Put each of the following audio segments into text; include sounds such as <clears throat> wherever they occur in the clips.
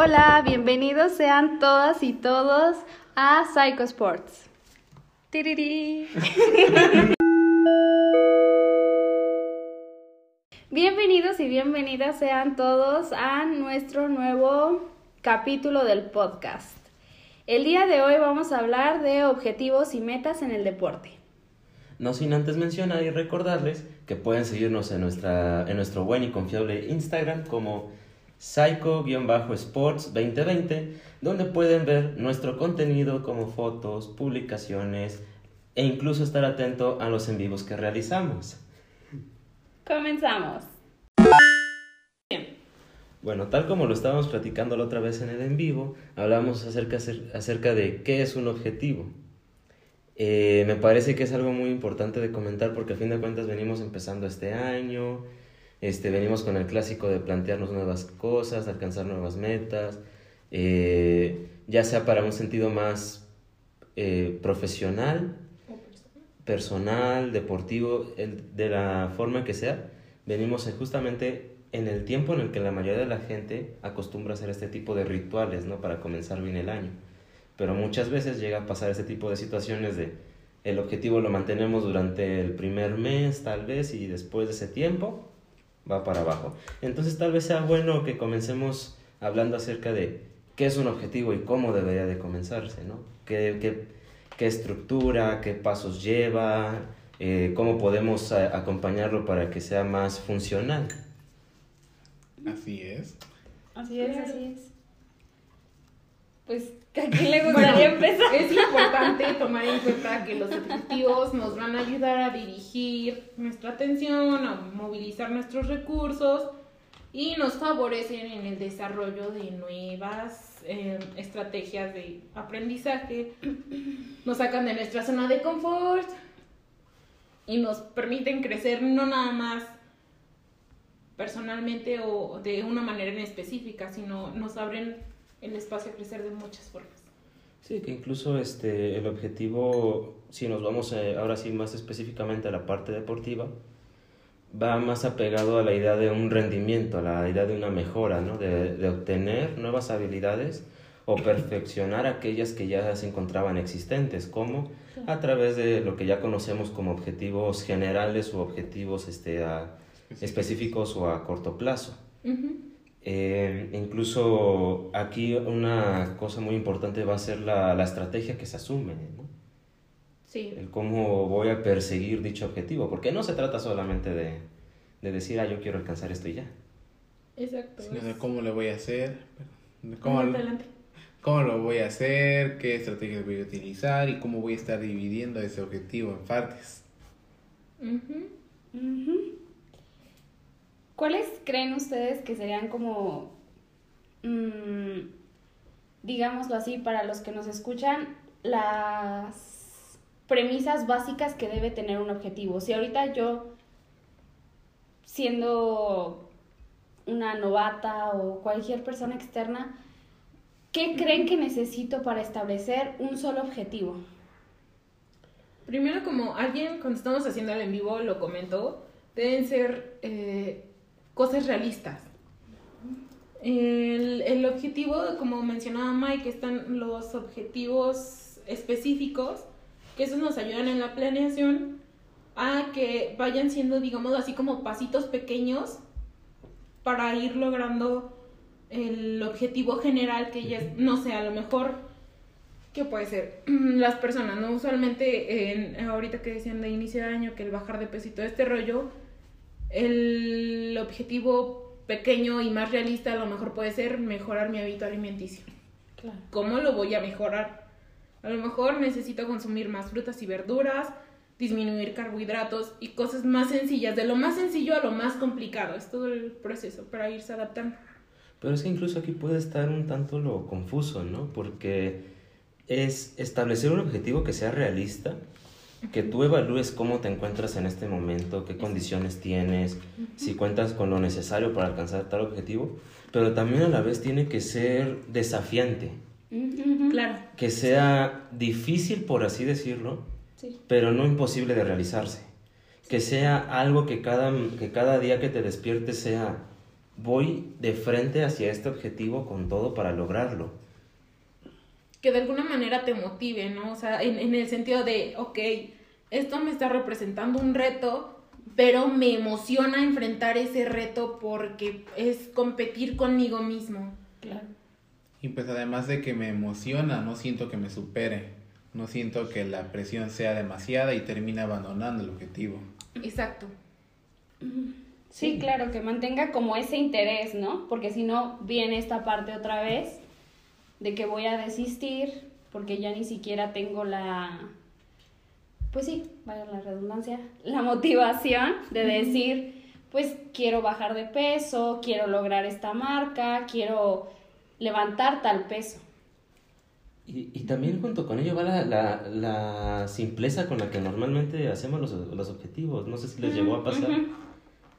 Hola, bienvenidos sean todas y todos a Psycho Sports. Tiriri. <laughs> Bienvenidos y bienvenidas sean todos a nuestro nuevo capítulo del podcast. El día de hoy vamos a hablar de objetivos y metas en el deporte. No sin antes mencionar y recordarles que pueden seguirnos en, nuestra, en nuestro buen y confiable Instagram como psycho-sports 2020, donde pueden ver nuestro contenido como fotos, publicaciones e incluso estar atento a los en vivos que realizamos. Comenzamos. Bueno, tal como lo estábamos platicando la otra vez en el en vivo, hablamos acerca, acerca de qué es un objetivo. Eh, me parece que es algo muy importante de comentar porque a fin de cuentas venimos empezando este año, este, venimos con el clásico de plantearnos nuevas cosas, alcanzar nuevas metas, eh, ya sea para un sentido más eh, profesional, personal, deportivo, de la forma que sea, venimos justamente en el tiempo en el que la mayoría de la gente acostumbra hacer este tipo de rituales, ¿no? Para comenzar bien el año. Pero muchas veces llega a pasar este tipo de situaciones de el objetivo lo mantenemos durante el primer mes tal vez y después de ese tiempo va para abajo. Entonces tal vez sea bueno que comencemos hablando acerca de qué es un objetivo y cómo debería de comenzarse, ¿no? ¿Qué, qué, qué estructura, qué pasos lleva, eh, cómo podemos acompañarlo para que sea más funcional. Así es. Así es, así es. Pues, ¿a quién le gustaría empezar? Es importante tomar en cuenta que los objetivos nos van a ayudar a dirigir nuestra atención, a movilizar nuestros recursos y nos favorecen en el desarrollo de nuevas eh, estrategias de aprendizaje, nos sacan de nuestra zona de confort y nos permiten crecer no nada más personalmente o de una manera en específica, sino nos abren el espacio a crecer de muchas formas. Sí, que incluso este, el objetivo, si nos vamos eh, ahora sí más específicamente a la parte deportiva, va más apegado a la idea de un rendimiento, a la idea de una mejora, ¿no? de, de obtener nuevas habilidades o perfeccionar aquellas que ya se encontraban existentes, como a través de lo que ya conocemos como objetivos generales o objetivos este, a, específicos. o a corto plazo. Eh, incluso aquí una cosa muy importante va a ser la, la estrategia que se asume, ¿no? Sí. El cómo voy a perseguir dicho objetivo, porque no se trata solamente de, de decir, ah, yo quiero alcanzar esto y ya. Exacto. Sino de cómo le voy a hacer, ¿Cómo adelante? cómo lo voy a hacer, qué estrategias voy a utilizar y cómo voy a estar dividiendo ese objetivo en partes. Ujú. Ujú. ¿Cuáles creen ustedes que serían como, mm, digámoslo así, para los que nos escuchan, las premisas básicas que debe tener un objetivo? Si ahorita yo, siendo una novata o cualquier persona externa, ¿qué creen que necesito para establecer un solo objetivo? Primero, como alguien cuando estamos haciendo el en vivo lo comentó, deben ser eh, cosas realistas. El, el objetivo, como mencionaba Mike, están los objetivos específicos, que esos nos ayudan en la planeación a que vayan siendo, digamos, así como pasitos pequeños para ir logrando el objetivo general que ya, no sé, a lo mejor, ¿qué puede ser? <clears throat> Las personas, ¿no? Usualmente, en, ahorita que decían de inicio de año que el bajar de peso y todo este rollo, el objetivo pequeño y más realista a lo mejor puede ser mejorar mi hábito alimenticio. Claro. ¿Cómo lo voy a mejorar? A lo mejor necesito consumir más frutas y verduras, disminuir carbohidratos y cosas más sencillas, de lo más sencillo a lo más complicado. Es todo el proceso para irse adaptando. Pero es que incluso aquí puede estar un tanto lo confuso, ¿no? Porque es establecer un objetivo que sea realista, que tú evalúes cómo te encuentras en este momento, qué condiciones tienes, si cuentas con lo necesario para alcanzar tal objetivo, pero también a la vez tiene que ser desafiante. Claro. que sea difícil, por así decirlo, Sí. pero no imposible de realizarse. Que sea algo que cada, que cada día que te despiertes sea, voy de frente hacia este objetivo con todo para lograrlo. Que de alguna manera te motive, ¿no? O sea, en, en el sentido de, ok, esto me está representando un reto, pero me emociona enfrentar ese reto porque es competir conmigo mismo. Claro. Y pues además de que me emociona, no siento que me supere. No siento que la presión sea demasiada y termine abandonando el objetivo. Exacto. Sí, claro, que mantenga como ese interés, ¿no? Porque si no, viene esta parte otra vez de que voy a desistir porque ya ni siquiera tengo la, pues sí, vaya la redundancia, la motivación de decir, pues quiero bajar de peso, quiero lograr esta marca, quiero levantar tal peso. Y, y también junto con ello va la, la, la simpleza con la que normalmente hacemos los, los objetivos. No sé si les llegó a pasar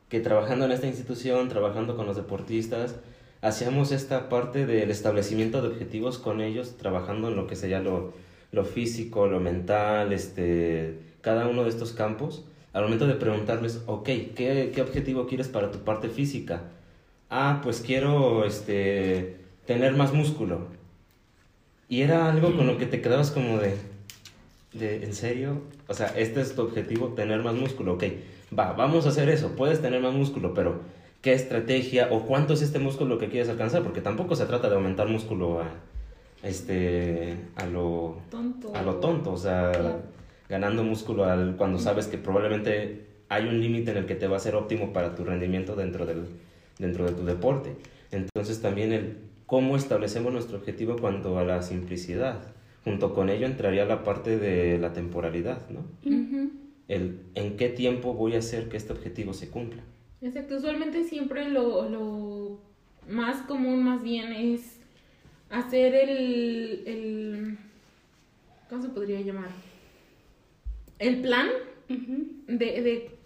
que trabajando en esta institución, trabajando con los deportistas, hacíamos esta parte del establecimiento de objetivos con ellos, trabajando en lo que sería lo, lo físico, lo mental, este, cada uno de estos campos. Al momento de preguntarles, ok, ¿qué, qué objetivo quieres para tu parte física? Ah, pues quiero este, tener más músculo. Y era algo con lo que te quedabas como de, de, ¿en serio? O sea, este es tu objetivo, tener más músculo, ok. Va, vamos a hacer eso, puedes tener más músculo, pero ¿qué estrategia o cuánto es este músculo que quieres alcanzar? Porque tampoco se trata de aumentar músculo a, este, a lo Tonto. a lo tonto, o sea, Claro. ganando músculo al, cuando sabes que probablemente hay un límite en el que te va a ser óptimo para tu rendimiento dentro, del, dentro de tu deporte. Entonces también el cómo establecemos nuestro objetivo cuanto a la simplicidad. Junto con ello entraría la parte de la temporalidad, ¿no? Ujú. El en qué tiempo voy a hacer que este objetivo se cumpla. Exacto, usualmente siempre lo, lo más común más bien es hacer el, el ¿cómo se podría llamar? El plan de, de,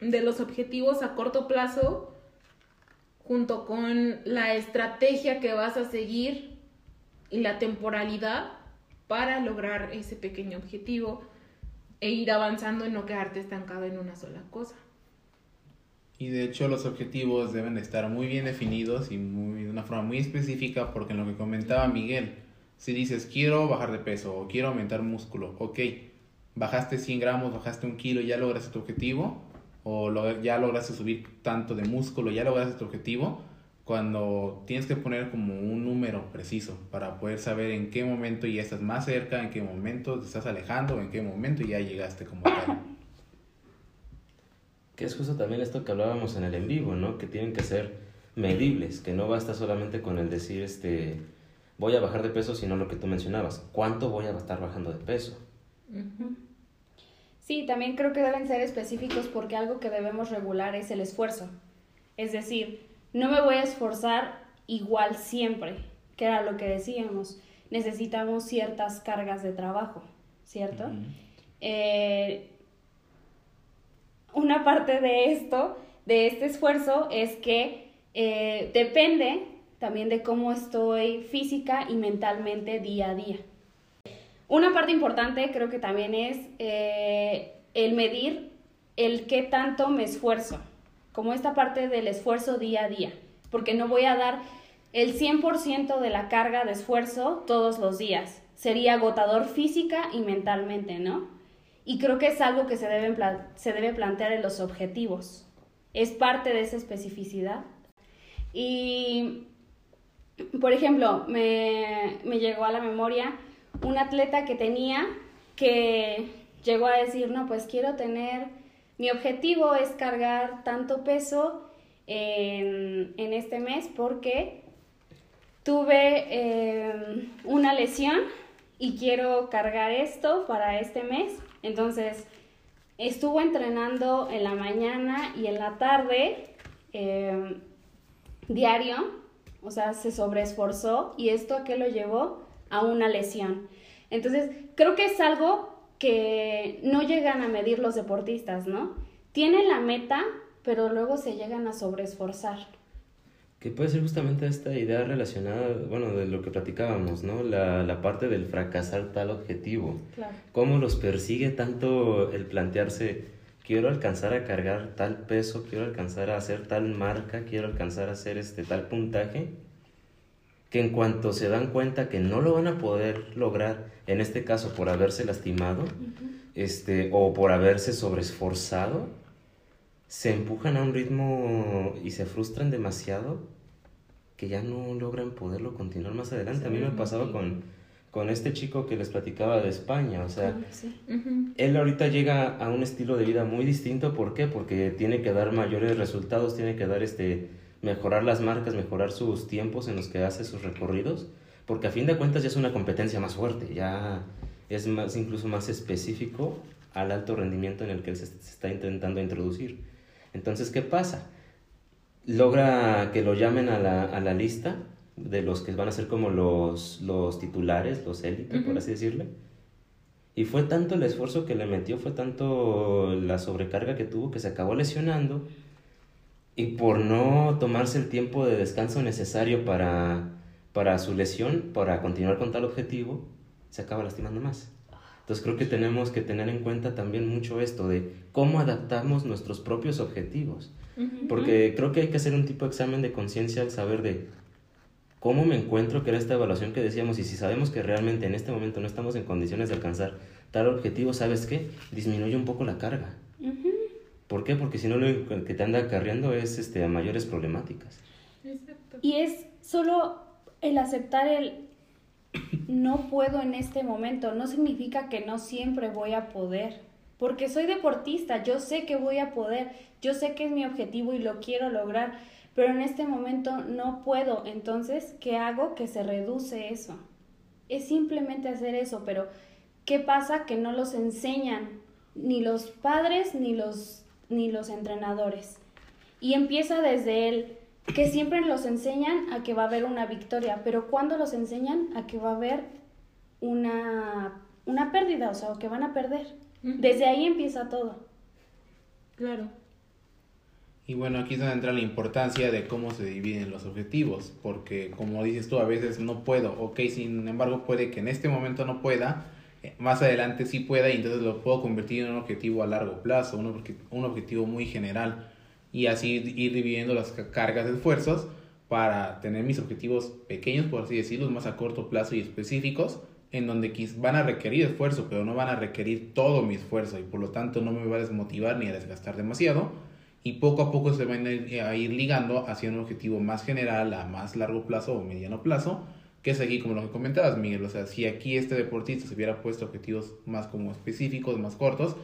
de los objetivos a corto plazo junto con la estrategia que vas a seguir y la temporalidad para lograr ese pequeño objetivo e ir avanzando y no quedarte estancado en una sola cosa. Y de hecho los objetivos deben estar muy bien definidos y muy, de una forma muy específica porque en lo que comentaba Miguel, si dices quiero bajar de peso o quiero aumentar músculo, ok, bajaste 100 gramos, bajaste un kilo, ya lograste tu objetivo o ya lograste subir tanto de músculo, ya lograste tu objetivo, cuando tienes que poner como un número preciso para poder saber en qué momento ya estás más cerca, en qué momento te estás alejando, en qué momento ya llegaste como tal. Que es justo también esto que hablábamos en el en vivo, ¿no? Que tienen que ser medibles, que no basta solamente con el decir, este, voy a bajar de peso, sino lo que tú mencionabas, ¿cuánto voy a estar bajando de peso? Sí, también creo que deben ser específicos porque algo que debemos regular es el esfuerzo. Es decir, no me voy a esforzar igual siempre, que era lo que decíamos. Necesitamos ciertas cargas de trabajo, ¿cierto? Ujú. Eh, una parte de esto, de este esfuerzo, es que eh, depende también de cómo estoy física y mentalmente día a día. Una parte importante creo que también es eh, el medir el qué tanto me esfuerzo, como esta parte del esfuerzo día a día, porque no voy a dar el 100% de la carga de esfuerzo todos los días. Sería agotador física y mentalmente, ¿no? Y creo que es algo que se, deben pla- se debe plantear en los objetivos. Es parte de esa especificidad. Y, por ejemplo, me, me llegó a la memoria un atleta que tenía que llegó a decir, no, pues quiero tener, mi objetivo es cargar tanto peso en, en este mes porque tuve eh, una lesión y quiero cargar esto para este mes. Entonces, estuvo entrenando en la mañana y en la tarde eh, diario, o sea, se sobreesforzó y esto a qué lo llevó a una lesión. Entonces, creo que es algo que no llegan a medir los deportistas, ¿no? Tienen la meta, pero luego se llegan a sobreesforzar. Que puede ser justamente esta idea relacionada, bueno, de lo que platicábamos, ¿no? La, la parte del fracasar tal objetivo. Claro. ¿Cómo los persigue tanto el plantearse, quiero alcanzar a cargar tal peso, quiero alcanzar a hacer tal marca, quiero alcanzar a hacer este tal puntaje, que en cuanto se dan cuenta que no lo van a poder lograr, en este caso por haberse lastimado, este, o por haberse sobreesforzado, se empujan a un ritmo y se frustran demasiado que ya no logran poderlo continuar más adelante. A mí me ha pasado con, con este chico que les platicaba de España, o sea, Sí. Ujú. él ahorita llega a un estilo de vida muy distinto, ¿por qué? Porque tiene que dar mayores resultados, tiene que dar este mejorar las marcas, mejorar sus tiempos en los que hace sus recorridos, porque a fin de cuentas ya es una competencia más fuerte, ya es más incluso más específico al alto rendimiento en el que él se, se está intentando introducir. Entonces, ¿qué pasa? Logra que lo llamen a la, a la lista de los que van a ser como los, los titulares, los élites, por así decirle. Y fue tanto el esfuerzo que le metió, fue tanto la sobrecarga que tuvo que se acabó lesionando. Y por no tomarse el tiempo de descanso necesario para, para su lesión, para continuar con tal objetivo, se acaba lastimando más. Entonces creo que tenemos que tener en cuenta también mucho esto de cómo adaptamos nuestros propios objetivos. Porque creo que hay que hacer un tipo de examen de conciencia al saber de cómo me encuentro, que era esta evaluación que decíamos, y si sabemos que realmente en este momento no estamos en condiciones de alcanzar tal objetivo, ¿sabes qué? Disminuye un poco la carga. ¿Por qué? Porque si no lo que te anda acarreando es este, a mayores problemáticas. Exacto. Y es solo el aceptar el no puedo en este momento, no significa que no siempre voy a poder, porque soy deportista, yo sé que voy a poder, yo sé que es mi objetivo y lo quiero lograr, pero en este momento no puedo, entonces, ¿qué hago? Que se reduce eso. Es simplemente hacer eso, pero ¿qué pasa? Que no los enseñan ni los padres ni los, ni los entrenadores. Y empieza desde el que siempre los enseñan a que va a haber una victoria, pero cuando los enseñan a que va a haber una, una pérdida, o sea, o que van a perder. Desde ahí empieza todo. Claro. Y bueno, aquí es donde entra la importancia de cómo se dividen los objetivos, porque como dices tú, a veces no puedo, ok, sin embargo puede que en este momento no pueda, eh, más adelante sí pueda y entonces lo puedo convertir en un objetivo a largo plazo, un, obje- un objetivo muy general y así ir dividiendo las ca- cargas de esfuerzos para tener mis objetivos pequeños, por así decirlo, más a corto plazo y específicos, en donde van a requerir esfuerzo, pero no van a requerir todo mi esfuerzo y por lo tanto no me va a desmotivar ni a desgastar demasiado y poco a poco se van a ir ligando hacia un objetivo más general, a más largo plazo o mediano plazo, que es aquí como lo que comentabas, Miguel. O sea, si aquí este deportista se hubiera puesto objetivos más como específicos, más cortos,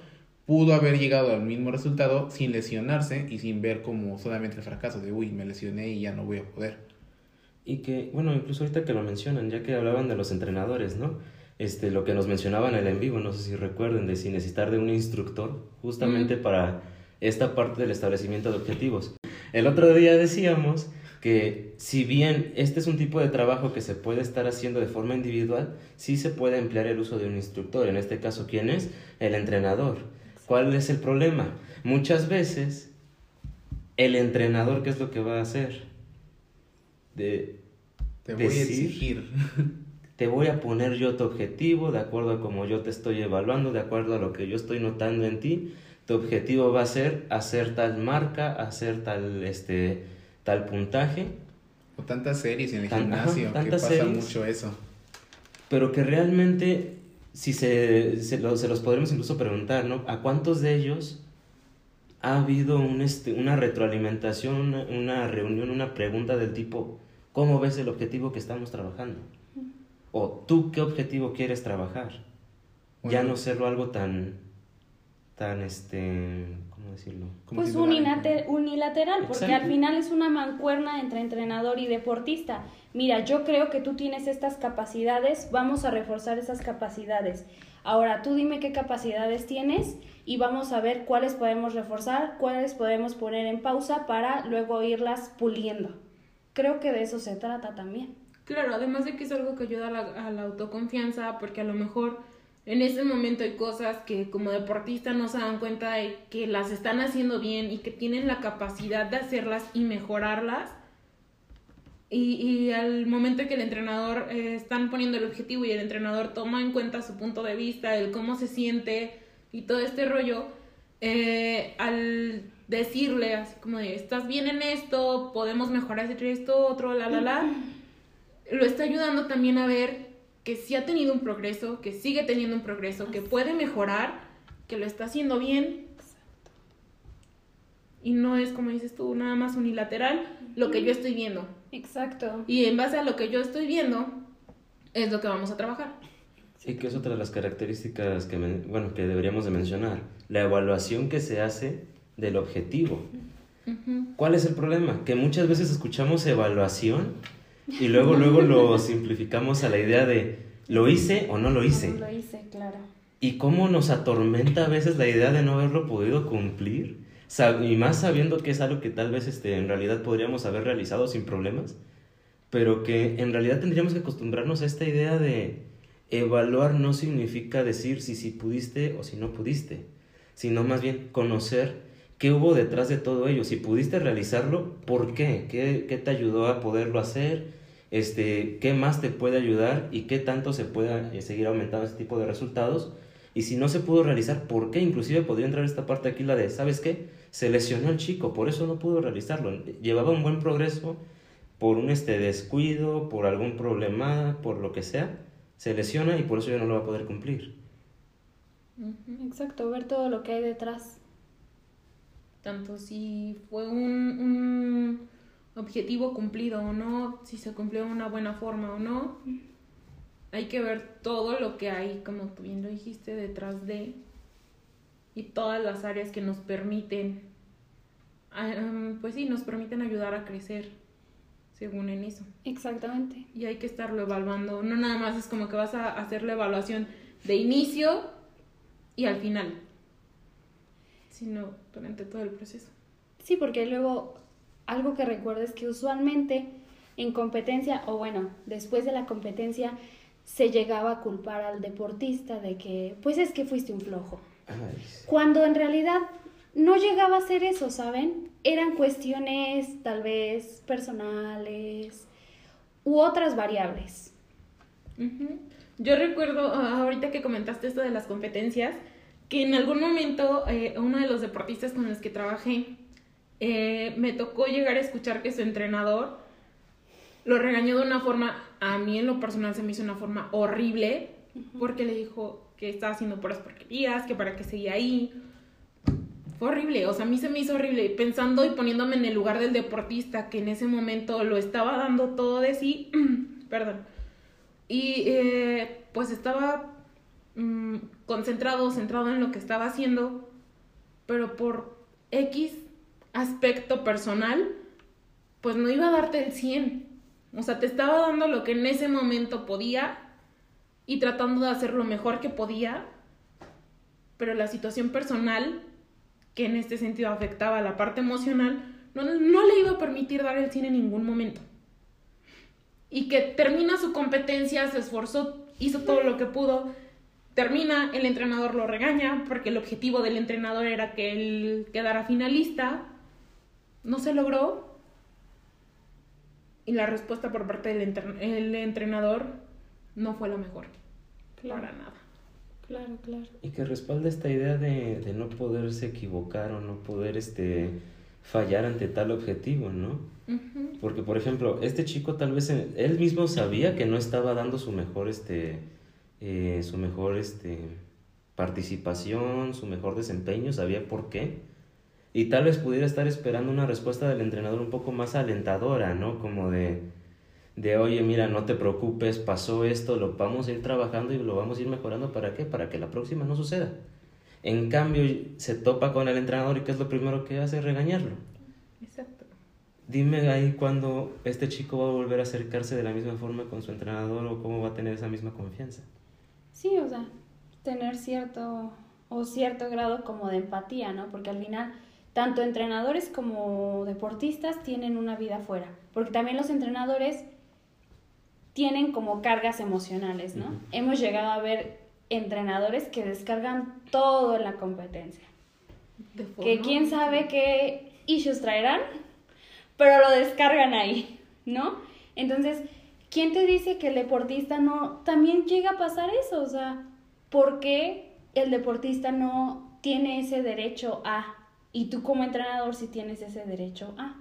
pudo haber llegado al mismo resultado sin lesionarse y sin ver como solamente el fracaso de, uy, me lesioné y ya no voy a poder. Y que, bueno, incluso ahorita que lo mencionan, ya que hablaban de los entrenadores, ¿no? Este, lo que nos mencionaban en el en vivo, no sé si recuerden, de si necesitar de un instructor, justamente Mm. para esta parte del establecimiento de objetivos. El otro día decíamos que si bien este es un tipo de trabajo que se puede estar haciendo de forma individual, sí se puede emplear el uso de un instructor. En este caso, ¿quién es? El entrenador. ¿Cuál es el problema? Muchas veces el entrenador, ¿qué es lo que va a hacer? De, Te voy a exigir. <laughs> te voy a poner yo tu objetivo de acuerdo a cómo yo te estoy evaluando, de acuerdo a lo que yo estoy notando en ti. Tu objetivo va a ser hacer tal marca, hacer tal, este, tal puntaje, O tantas series en el Tan- ajá, gimnasio, que pasa series. mucho eso. pero que realmente, si se, se, lo- se los podremos incluso preguntar, ¿no? ¿A cuántos de ellos ha habido un, este, una retroalimentación, una, una reunión, una pregunta del tipo, ¿cómo ves el objetivo que estamos trabajando? O tú qué objetivo quieres trabajar? ya no serlo algo tan, tan, este, ¿cómo decirlo? Como Pues unilateral, porque Exacto. al final es una mancuerna entre entrenador y deportista. Mira, yo creo que tú tienes estas capacidades, vamos a reforzar esas capacidades. Ahora, tú dime qué capacidades tienes y vamos a ver cuáles podemos reforzar, cuáles podemos poner en pausa para luego irlas puliendo. Creo que de eso se trata también. Claro, además de que es algo que ayuda a la, a la autoconfianza, porque a lo mejor en ese momento hay cosas que como deportista no se dan cuenta de que las están haciendo bien y que tienen la capacidad de hacerlas y mejorarlas. Y, y al momento que el entrenador eh, están poniendo el objetivo y el entrenador toma en cuenta su punto de vista, el cómo se siente y todo este rollo, eh, al decirle así como de, estás bien en esto, podemos mejorar esto, otro, la, la, la, lo está ayudando también a ver que sí ha tenido un progreso, que sigue teniendo un progreso, que puede mejorar, que lo está haciendo bien. Y no es, como dices tú, nada más unilateral lo que yo estoy viendo. Exacto. Y en base a lo que yo estoy viendo, es lo que vamos a trabajar. Sí, que es otra de las características que, bueno, que deberíamos de mencionar. La evaluación que se hace del objetivo. ¿Cuál es el problema? Que muchas veces escuchamos evaluación y luego, luego lo simplificamos a la idea de ¿lo hice o no lo hice? Lo hice, claro. Y cómo nos atormenta a veces la idea de no haberlo podido cumplir. Y más sabiendo que es algo que tal vez este, en realidad podríamos haber realizado sin problemas, pero que en realidad tendríamos que acostumbrarnos a esta idea de evaluar no significa decir si sí pudiste o si no pudiste, sino más bien conocer qué hubo detrás de todo ello. Si pudiste realizarlo, ¿por qué? ¿Qué, qué te ayudó a poderlo hacer? Este, ¿Qué más te puede ayudar y qué tanto se pueda eh, seguir aumentando ese tipo de resultados? Y si no se pudo realizar, ¿por qué? Inclusive podría entrar esta parte aquí, la de, ¿sabes qué? Se lesionó el chico, por eso no pudo realizarlo. Llevaba un buen progreso por un este descuido, por algún problema, por lo que sea, se lesiona y por eso ya no lo va a poder cumplir. Exacto, ver todo lo que hay detrás. Tanto si fue un, un objetivo cumplido o no, si se cumplió de una buena forma o no. Hay que ver todo lo que hay, como tú bien lo dijiste, detrás de y todas las áreas que nos permiten, pues sí, nos permiten ayudar a crecer según en eso. Exactamente. Y hay que estarlo evaluando. No nada más es como que vas a hacer la evaluación de inicio y al final, sino durante todo el proceso. Sí, porque luego algo que recuerdo es que usualmente en competencia, o bueno, después de la competencia, se llegaba a culpar al deportista de que, pues es que fuiste un flojo. Ay, Cuando en realidad no llegaba a ser eso, ¿saben? Eran cuestiones tal vez personales u otras variables. Yo recuerdo, ah, ahorita que comentaste esto de las competencias, que en algún momento eh, uno de los deportistas con los que trabajé eh, me tocó llegar a escuchar que su entrenador lo regañó de una forma, a mí en lo personal se me hizo una forma horrible, porque le dijo que estaba haciendo puras porquerías, que para qué seguía ahí. Fue horrible, o sea, a mí se me hizo horrible, pensando y poniéndome en el lugar del deportista que en ese momento lo estaba dando todo de sí, <clears throat> perdón, y eh, pues estaba mm, concentrado, centrado en lo que estaba haciendo, pero por X aspecto personal, pues no iba a darte el 100. O sea, te estaba dando lo que en ese momento podía y tratando de hacer lo mejor que podía, pero la situación personal, que en este sentido afectaba a la parte emocional, no, no le iba a permitir dar el 100 en ningún momento y que termina su competencia, se esforzó, hizo todo lo que pudo, termina, el entrenador lo regaña porque el objetivo del entrenador era que él quedara finalista, no se logró y la respuesta por parte del entre- el entrenador no fue la mejor, para nada. Claro, claro. Y que respalda esta idea de, de no poderse equivocar o no poder este, fallar ante tal objetivo, ¿no? Porque, por ejemplo, este chico tal vez eh, él mismo sabía que no estaba dando su mejor, este, eh, su mejor, este, participación, su mejor desempeño, sabía por qué. Y tal vez pudiera estar esperando una respuesta del entrenador un poco más alentadora, ¿no? Como de, de, oye, mira, no te preocupes, pasó esto, lo vamos a ir trabajando y lo vamos a ir mejorando. ¿Para qué? Para que la próxima no suceda. En cambio, se topa con el entrenador y ¿qué es lo primero que hace? Regañarlo. Exacto. Dime ahí cuándo este chico va a volver a acercarse de la misma forma con su entrenador o cómo va a tener esa misma confianza. Sí, o sea, tener cierto o cierto grado como de empatía, ¿no? Porque al final tanto entrenadores como deportistas tienen una vida afuera, porque también los entrenadores tienen como cargas emocionales, ¿no? Hemos llegado a ver entrenadores que descargan todo en la competencia, De que quién sabe qué issues traerán, pero lo descargan ahí, ¿no? Entonces, ¿quién te dice que el deportista no también llega a pasar eso? O sea, ¿por qué el deportista no tiene ese derecho a, y tú como entrenador sí tienes ese derecho a.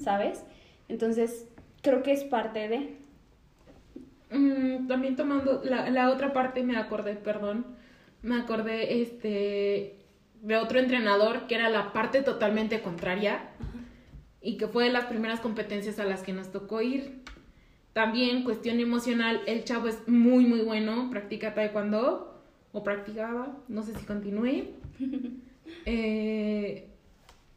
¿sabes? Entonces, creo que es parte de... Mm, también tomando la, la otra parte me acordé, perdón, me acordé este de otro entrenador que era la parte totalmente contraria y que fue de las primeras competencias a las que nos tocó ir. También cuestión emocional, el chavo es muy muy bueno, practica taekwondo o practicaba, no sé si continúe. <laughs> Eh,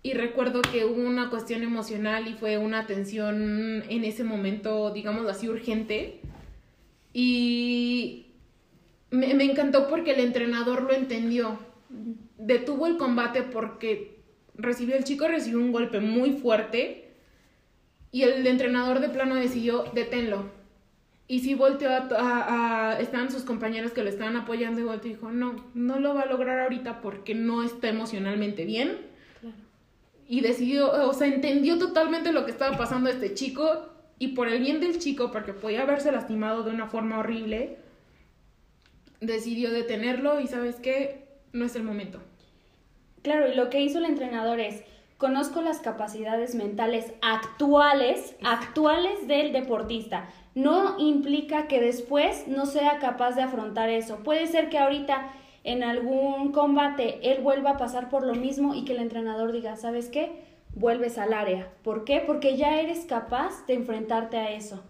y recuerdo que hubo una cuestión emocional y fue una tensión en ese momento, digamos así, urgente. Y me, me encantó porque el entrenador lo entendió. Detuvo el combate porque recibió, el chico recibió un golpe muy fuerte y el entrenador de plano decidió deténlo. Y sí volteó a, a- a- estaban sus compañeros que lo estaban apoyando y volteó y dijo, no, no lo va a lograr ahorita porque no está emocionalmente bien. Y decidió, o sea, entendió totalmente lo que estaba pasando a este chico y por el bien del chico, porque podía haberse lastimado de una forma horrible, decidió detenerlo y sabes qué, no es el momento. Claro, y lo que hizo el entrenador es, conozco las capacidades mentales actuales, actuales del deportista. No implica que después no sea capaz de afrontar eso. Puede ser que ahorita en algún combate él vuelva a pasar por lo mismo y que el entrenador diga, ¿sabes qué? Vuelves al área. ¿Por qué? Porque ya eres capaz de enfrentarte a eso.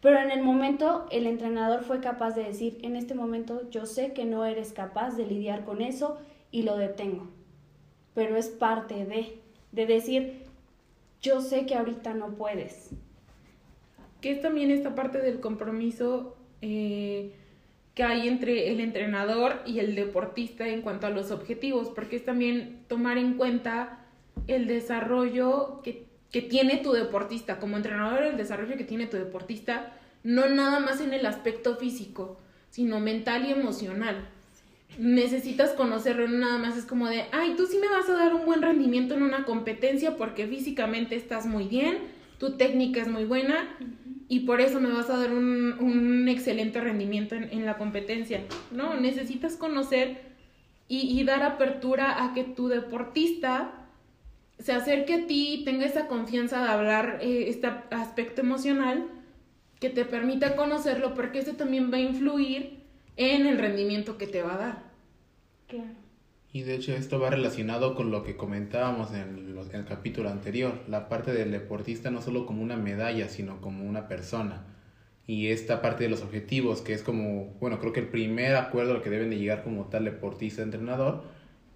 Pero en el momento el entrenador fue capaz de decir, en este momento yo sé que no eres capaz de lidiar con eso y lo detengo pero es parte de, de decir, yo sé que ahorita no puedes. Que es también esta parte del compromiso eh, que hay entre el entrenador y el deportista en cuanto a los objetivos, porque es también tomar en cuenta el desarrollo que, que tiene tu deportista, como entrenador, el desarrollo que tiene tu deportista, no nada más en el aspecto físico, sino mental y emocional. Necesitas conocerlo, no nada más es como de, ay, tú sí me vas a dar un buen rendimiento en una competencia porque físicamente estás muy bien, tu técnica es muy buena y por eso me vas a dar un, un excelente rendimiento en, en la competencia. No, necesitas conocer y, y dar apertura a que tu deportista se acerque a ti y tenga esa confianza de hablar eh, este aspecto emocional que te permita conocerlo porque eso también va a influir en el rendimiento que te va a dar. Claro. Y de hecho esto va relacionado con lo que comentábamos en, los- en el capítulo anterior, la parte del deportista no solo como una medalla, sino como una persona. Y esta parte de los objetivos, que es como, bueno, creo que el primer acuerdo al que deben de llegar como tal deportista-entrenador,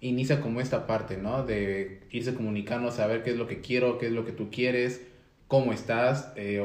inicia como esta parte, ¿no? De irse comunicando, saber qué es lo que quiero, qué es lo que tú quieres, cómo estás. eh,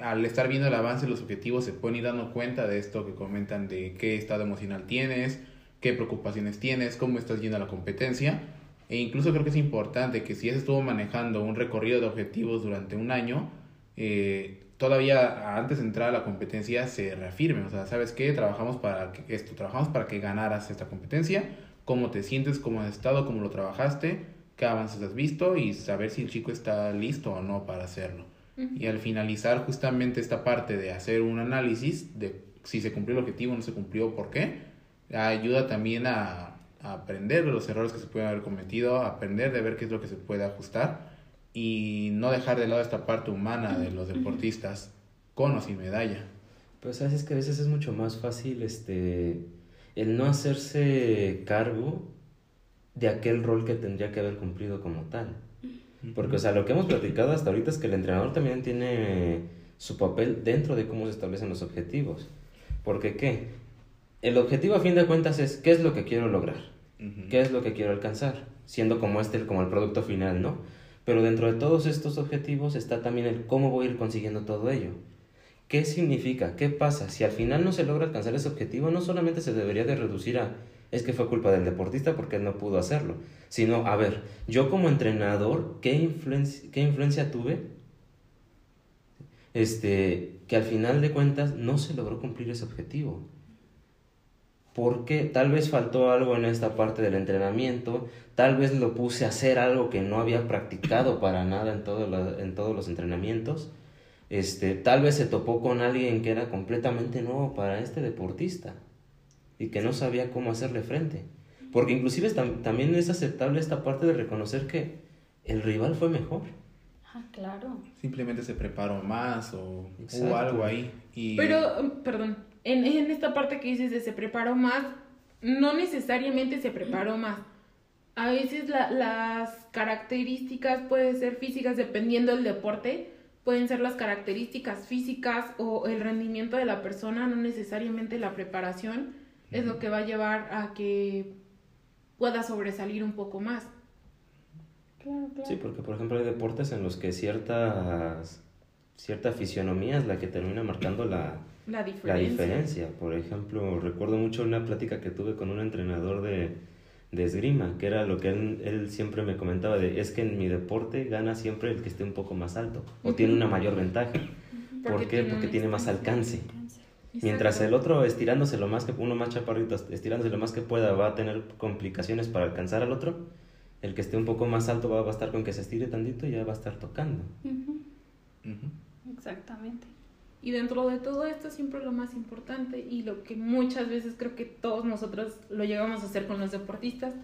al estar viendo el avance de los objetivos se pueden ir dando cuenta de esto que comentan de qué estado emocional tienes, qué preocupaciones tienes, cómo estás yendo a la competencia. E incluso creo que es importante que si ya se estuvo manejando un recorrido de objetivos durante un año, eh, todavía antes de entrar a la competencia se reafirme. O sea, ¿sabes qué? Trabajamos para que esto, trabajamos para que ganaras esta competencia, cómo te sientes, cómo has estado, cómo lo trabajaste, qué avances has visto y saber si el chico está listo o no para hacerlo. Y al finalizar justamente esta parte de hacer un análisis de si se cumplió el objetivo o no se cumplió, por qué, ayuda también a, a aprender de los errores que se pueden haber cometido, a aprender de ver qué es lo que se puede ajustar y no dejar de lado esta parte humana de los deportistas con o sin medalla. Pues sabes es que a veces es mucho más fácil este el no hacerse cargo de aquel rol que tendría que haber cumplido como tal. Porque, o sea, lo que hemos platicado hasta ahorita es que el entrenador también tiene su papel dentro de cómo se establecen los objetivos. Porque, ¿qué? El objetivo a fin de cuentas es qué es lo que quiero lograr, qué es lo que quiero alcanzar, siendo como este como el producto final, ¿no? Pero dentro de todos estos objetivos está también el cómo voy a ir consiguiendo todo ello. ¿Qué significa? ¿Qué pasa? Si al final no se logra alcanzar ese objetivo, no solamente se debería de reducir a es que fue culpa del deportista porque él no pudo hacerlo, sino, a ver, yo como entrenador, ¿qué influencia, qué influencia tuve? Este, que al final de cuentas no se logró cumplir ese objetivo. Porque tal vez faltó algo en esta parte del entrenamiento, tal vez lo puse a hacer algo que no había practicado para nada en, en todos los entrenamientos. Este, tal vez se topó con alguien que era completamente nuevo para este deportista y que no sabía cómo hacerle frente. Porque inclusive tam- también es aceptable esta parte de reconocer que el rival fue mejor. Ah, claro. Simplemente se preparó más o hubo algo ahí. Y Pero, um, perdón, en, en esta parte que dices de se preparó más, no necesariamente se preparó más. A veces la- las características pueden ser físicas dependiendo del deporte, pueden ser las características físicas o el rendimiento de la persona, no necesariamente la preparación es lo que va a llevar a que pueda sobresalir un poco más. Claro, claro. Sí, porque por ejemplo hay deportes en los que ciertas, cierta fisionomía es la que termina marcando la, La la diferencia. Por ejemplo, recuerdo mucho una plática que tuve con un entrenador de, de esgrima, que era lo que él, él siempre me comentaba de, es que en mi deporte gana siempre el que esté un poco más alto o tiene una mayor ventaja. ¿Por qué? tiene Porque tiene más alcance. Mientras el otro estirándose lo más que uno más chaparrito, estirándose lo más que pueda, va a tener complicaciones para alcanzar al otro. El que esté un poco más alto va a bastar con que se estire tantito y ya va a estar tocando. Ujú, Ujú. Exactamente. Y dentro de todo esto siempre lo más importante y lo que muchas veces creo que todos nosotros lo llegamos a hacer con los deportistas,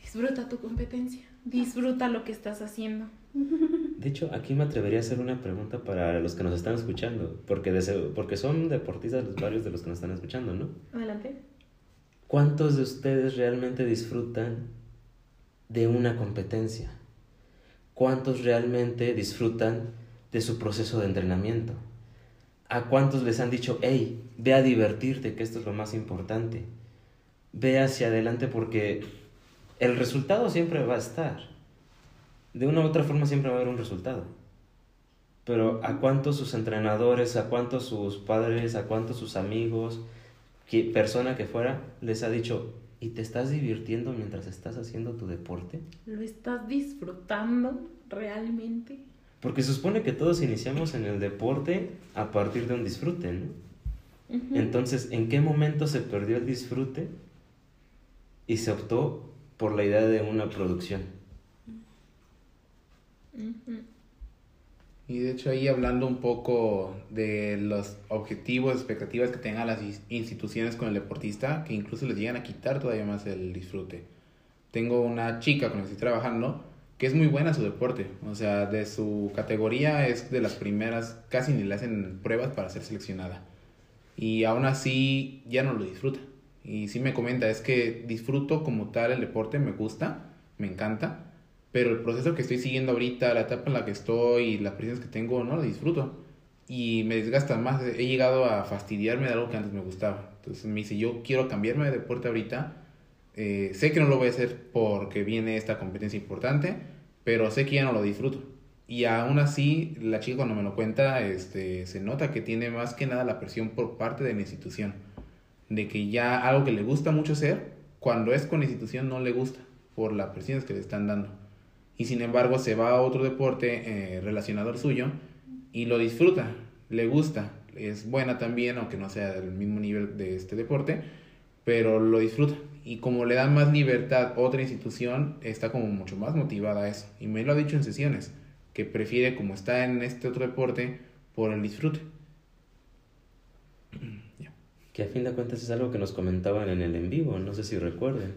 disfruta tu competencia, disfruta lo que estás haciendo. <laughs> De hecho, aquí me atrevería a hacer una pregunta para los que nos están escuchando, porque, de porque son deportistas los varios de los que nos están escuchando, ¿no? Adelante. ¿Cuántos de ustedes realmente disfrutan de una competencia? ¿Cuántos realmente disfrutan de su proceso de entrenamiento? ¿A cuántos les han dicho, hey, ve a divertirte, que esto es lo más importante? Ve hacia adelante porque el resultado siempre va a estar. De una u otra forma siempre va a haber un resultado. Pero ¿a cuántos sus entrenadores, a cuántos sus padres, a cuántos sus amigos, que persona que fuera, les ha dicho, ¿y te estás divirtiendo mientras estás haciendo tu deporte? ¿Lo estás disfrutando realmente? Porque se supone que todos iniciamos en el deporte a partir de un disfrute, ¿no? Entonces, ¿en qué momento se perdió el disfrute y se optó por la idea de una producción? Y de hecho ahí hablando un poco de los objetivos, expectativas que tengan las instituciones con el deportista, que incluso les llegan a quitar todavía más el disfrute. Tengo una chica con la que estoy trabajando que es muy buena en su deporte, o sea, de su categoría es de las primeras, casi ni le hacen pruebas para ser seleccionada. Y aún así ya no lo disfruta. Y sí me comenta, es que disfruto como tal el deporte, me gusta, me encanta, pero el proceso que estoy siguiendo ahorita, la etapa en la que estoy, las presiones que tengo, no lo disfruto. Y me desgasta más. He llegado a fastidiarme de algo que antes me gustaba. Entonces me dice, yo quiero cambiarme de deporte ahorita. Eh, sé que no lo voy a hacer porque viene esta competencia importante, pero sé que ya no lo disfruto. Y aún así, la chica cuando me lo cuenta, este, se nota que tiene más que nada la presión por parte de la institución. De que ya algo que le gusta mucho hacer, cuando es con la institución no le gusta, por las presiones que le están dando y sin embargo se va a otro deporte eh, relacionado al suyo y lo disfruta, le gusta, es buena también, aunque no sea del mismo nivel de este deporte, pero lo disfruta. Y como le dan más libertad otra institución, está como mucho más motivada a eso. Y me lo ha dicho en sesiones, que prefiere como está en este otro deporte por el disfrute. Que a fin de cuentas es algo que nos comentaban en el en vivo, no sé si recuerden.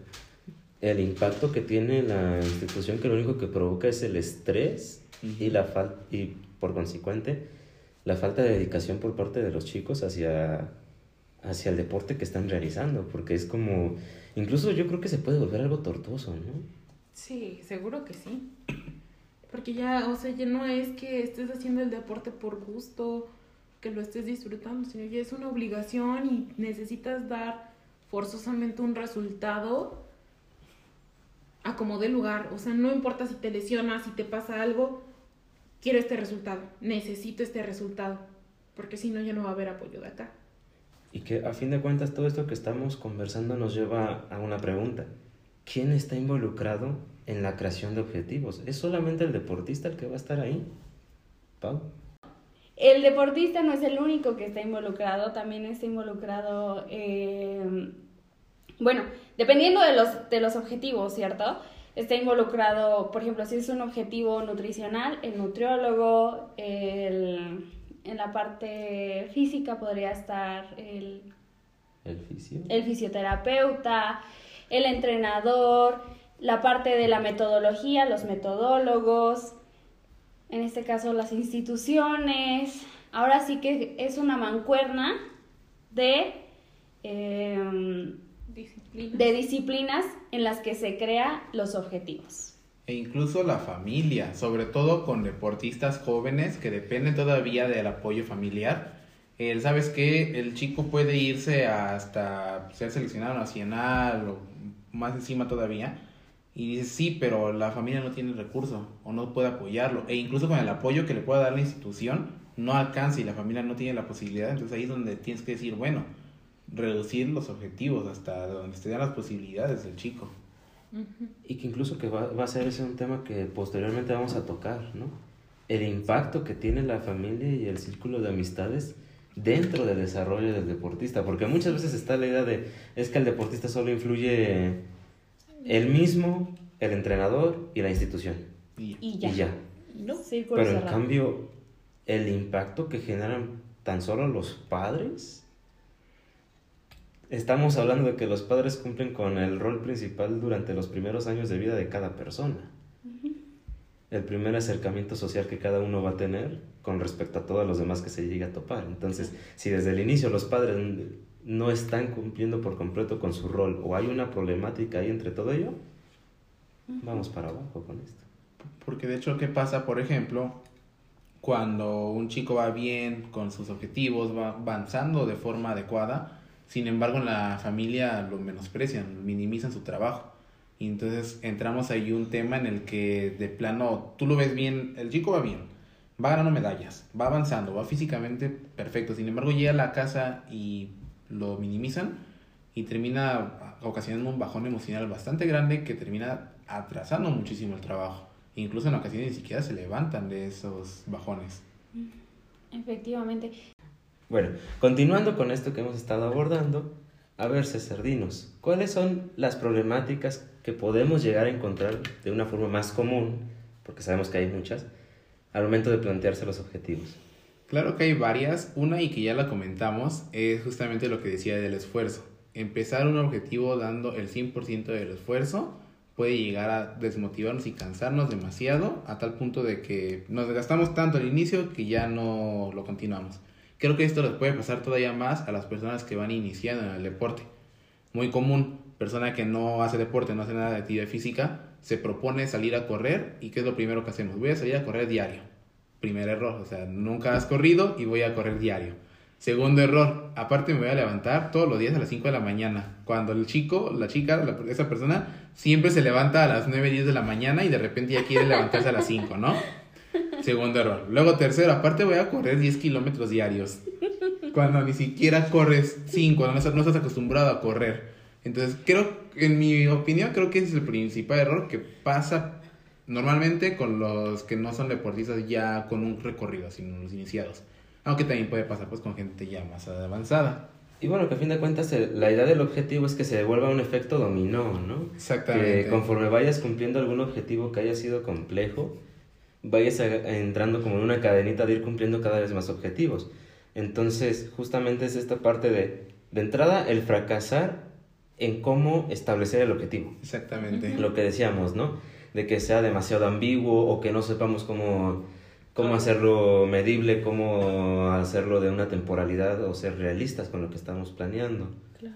El impacto que tiene la institución que lo único que provoca es el estrés y, la fal y por consecuente la falta de dedicación por parte de los chicos hacia, hacia el deporte que están realizando, porque es como, incluso yo creo que se puede volver algo tortuoso, ¿no? Sí, seguro que sí. Porque ya, o sea, ya no es que estés haciendo el deporte por gusto, que lo estés disfrutando, sino ya es una obligación y necesitas dar forzosamente un resultado a como de lugar. O sea, no importa si te lesionas, si te pasa algo, quiero este resultado, necesito este resultado, porque si no ya no va a haber apoyo de acá. Y que a fin de cuentas todo esto que estamos conversando nos lleva a una pregunta. ¿Quién está involucrado en la creación de objetivos? ¿Es solamente el deportista el que va a estar ahí? Pau. El deportista no es el único que está involucrado, también está involucrado, eh, bueno, dependiendo de los, de los objetivos, ¿cierto? Está involucrado, por ejemplo, si es un objetivo nutricional, el nutriólogo, el, en la parte física podría estar el El fisio. el fisioterapeuta, el entrenador, la parte de la metodología, los metodólogos, en este caso las instituciones. Ahora sí que es una mancuerna de, em, De disciplinas en las que se crean los objetivos. E incluso la familia, sobre todo con deportistas jóvenes que dependen todavía del apoyo familiar. El, ¿Sabes qué? El chico puede irse hasta ser seleccionado nacional o más encima todavía. Y dices, sí, pero la familia no tiene recurso o no puede apoyarlo. E incluso con el apoyo que le pueda dar la institución, no alcanza y la familia no tiene la posibilidad. Entonces ahí es donde tienes que decir, bueno, reducir los objetivos hasta donde estén las posibilidades del chico. Y que incluso que va, va a ser ese un tema que posteriormente vamos a tocar, ¿no? El impacto que tiene la familia y el círculo de amistades dentro del desarrollo del deportista, porque muchas veces está la idea de, es que el deportista solo influye el mismo, el entrenador y la institución, Y ya. y ya. ¿No? Círculo Pero en cambio, el impacto que generan tan solo los padres, estamos hablando de que los padres cumplen con el rol principal durante los primeros años de vida de cada persona. El primer acercamiento social que cada uno va a tener con respecto a todos los demás que se llegue a topar. Entonces, si desde el inicio los padres no están cumpliendo por completo con su rol o hay una problemática ahí entre todo ello, vamos para abajo con esto. Porque de hecho, ¿qué pasa, por ejemplo, cuando un chico va bien con sus objetivos, va avanzando de forma adecuada, sin embargo en la familia lo menosprecian, minimizan su trabajo. Y entonces entramos ahí un tema en el que de plano tú lo ves bien, el chico va bien, va ganando medallas, va avanzando, va físicamente perfecto, sin embargo llega a la casa y lo minimizan y termina ocasionando un bajón emocional bastante grande que termina atrasando muchísimo el trabajo. Incluso en ocasiones ni siquiera se levantan de esos bajones. Efectivamente. Bueno, continuando con esto que hemos estado abordando, a ver, César, dinos, ¿cuáles son las problemáticas que podemos llegar a encontrar de una forma más común, porque sabemos que hay muchas, al momento de plantearse los objetivos? Claro que hay varias. Una y que ya la comentamos es justamente lo que decía del esfuerzo. Empezar un objetivo dando el 100% del esfuerzo puede llegar a desmotivarnos y cansarnos demasiado a tal punto de que nos desgastamos tanto al inicio que ya no lo continuamos. Creo que esto les puede pasar todavía más a las personas que van iniciando en el deporte. Muy común, persona que no hace deporte, no hace nada de actividad física, se propone salir a correr y ¿qué es lo primero que hacemos? Voy a salir a correr diario. Primer error, o sea, nunca has corrido y voy a correr diario. Segundo error, aparte me voy a levantar todos los días a las 5 de la mañana. Cuando el chico, la chica, la- esa persona siempre se levanta a las 9, 10 de la mañana y de repente ya quiere levantarse a las 5, ¿no? Segundo error. Luego tercero, aparte voy a correr 10 kilómetros diarios. Cuando ni siquiera corres 5, no estás, no estás acostumbrado a correr. Entonces, creo, en mi opinión, creo que ese es el principal error que pasa normalmente con los que no son deportistas ya con un recorrido, sino los iniciados. Aunque también puede pasar pues con gente ya más avanzada. Y bueno, que a fin de cuentas el- la idea del objetivo es que se devuelva un efecto dominó, ¿no? Exactamente. Que conforme vayas cumpliendo algún objetivo que haya sido complejo, vayas a- entrando como en una cadenita de ir cumpliendo cada vez más objetivos. Entonces, justamente es esta parte de, de entrada, el fracasar en cómo establecer el objetivo. Exactamente. Lo que decíamos, ¿no? De que sea demasiado ambiguo o que no sepamos cómo, cómo Claro. hacerlo medible, cómo hacerlo de una temporalidad o ser realistas con lo que estamos planeando. Claro.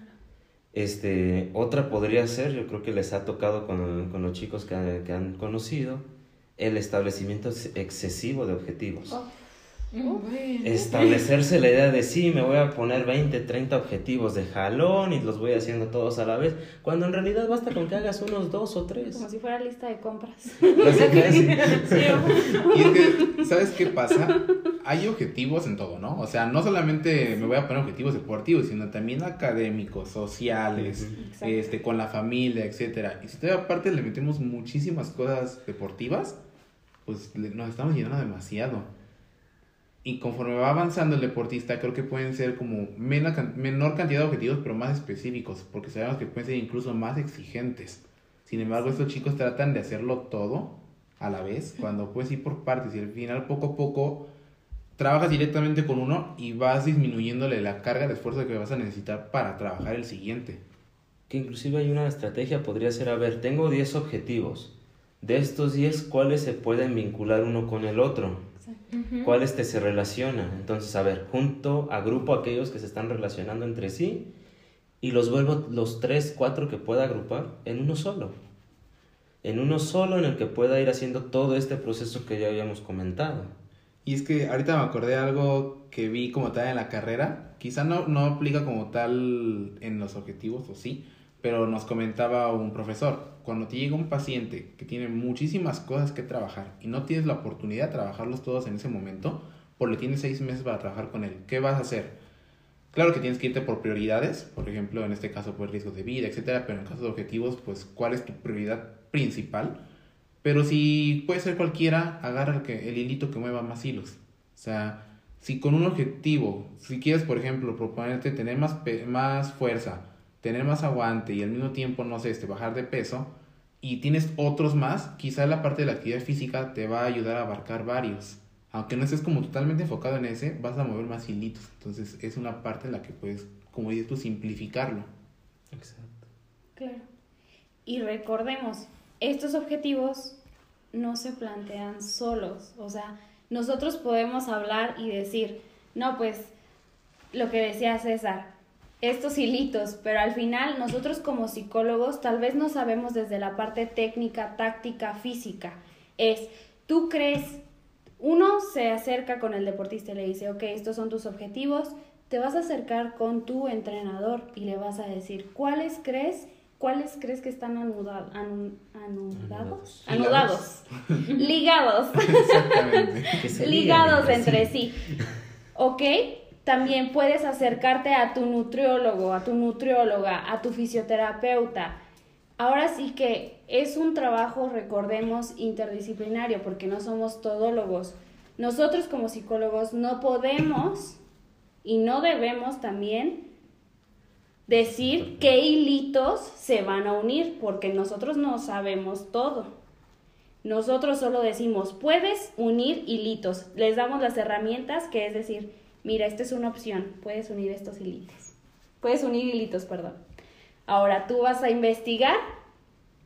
Este, otra podría ser, yo creo que les ha tocado con, con los chicos que, que han conocido, el establecimiento ex- excesivo de objetivos. Oh, Mm, bueno. Establecerse la idea de sí, me voy a poner 20, 30 objetivos de jalón y los voy haciendo todos a la vez, cuando en realidad basta con que hagas unos dos o tres. como si fuera lista de compras. <laughs> Casi, casi. Sí, <laughs> ojo. Y es que, ¿sabes qué pasa? Hay objetivos en todo, ¿no? O sea, no solamente me voy a poner objetivos deportivos, sino también académicos, sociales, Exacto. este, con la familia, etcétera. Y si todavía aparte le metemos muchísimas cosas deportivas, pues nos estamos llenando demasiado. Y conforme va avanzando el deportista, creo que pueden ser como can- menor cantidad de objetivos, pero más específicos, porque sabemos que pueden ser incluso más exigentes. Sin embargo, estos chicos tratan de hacerlo todo a la vez, cuando puedes ir por partes y al final poco a poco trabajas directamente con uno y vas disminuyéndole la carga de esfuerzo que vas a necesitar para trabajar el siguiente. que inclusive hay una estrategia, podría ser, a ver, tengo 10 objetivos. De estos 10, ¿cuáles se pueden vincular uno con el otro? ¿Cuáles te se relacionan? Entonces, a ver, junto, agrupo aquellos que se están relacionando entre sí y los vuelvo los 3, 4 que pueda agrupar en uno solo. En uno solo en el que pueda ir haciendo todo este proceso que ya habíamos comentado. Y es que ahorita me acordé de algo que vi como tal en la carrera. Quizá no, no aplica como tal en los objetivos, o sí, pero nos comentaba un profesor, cuando te llega un paciente que tiene muchísimas cosas que trabajar y no tienes la oportunidad de trabajarlos todos en ese momento, porque tienes seis meses para trabajar con él, ¿qué vas a hacer? Claro que tienes que irte por prioridades, por ejemplo, en este caso, pues riesgos de vida, etcétera, pero en caso de objetivos, pues, ¿cuál es tu prioridad principal? Pero si puede ser cualquiera, agarra el, que, el hilito que mueva más hilos. O sea, si con un objetivo, si quieres, por ejemplo, proponerte tener más, más fuerza, tener más aguante y al mismo tiempo, no sé, este, bajar de peso, y tienes otros más, quizá la parte de la actividad física te va a ayudar a abarcar varios. Aunque no estés como totalmente enfocado en ese, vas a mover más hilitos. Entonces es una parte en la que puedes, como dices tú, simplificarlo. Exacto. Claro. Y recordemos, estos objetivos no se plantean solos. O sea, nosotros podemos hablar y decir, no, pues lo que decía César, estos hilitos, pero al final nosotros como psicólogos tal vez no sabemos desde la parte técnica, táctica, física. Es, tú crees, uno se acerca con el deportista y le dice, ok, estos son tus objetivos, te vas a acercar con tu entrenador y le vas a decir, ¿cuáles crees? ¿Cuáles crees que están anuda- anu- anudados? Anudados. Ligados. <laughs> Exactamente. Ligados entre sí. ¿Ok? También puedes acercarte a tu nutriólogo, a tu nutrióloga, a tu fisioterapeuta. Ahora sí que es un trabajo, recordemos, interdisciplinario, porque no somos todólogos. Nosotros como psicólogos no podemos y no debemos también decir qué hilitos se van a unir, porque nosotros no sabemos todo. Nosotros solo decimos, puedes unir hilitos. Les damos las herramientas, que es decir, mira, esta es una opción, puedes unir estos hilitos. Puedes unir hilitos, perdón. Ahora tú vas a investigar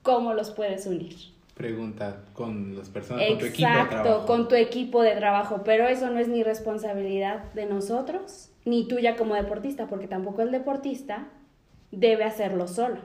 cómo los puedes unir. Pregunta con las personas, con tu equipo de Exacto, trabajo. con tu equipo de trabajo, pero eso no es ni responsabilidad de nosotros, ni tuya como deportista, porque tampoco el deportista debe hacerlo solo.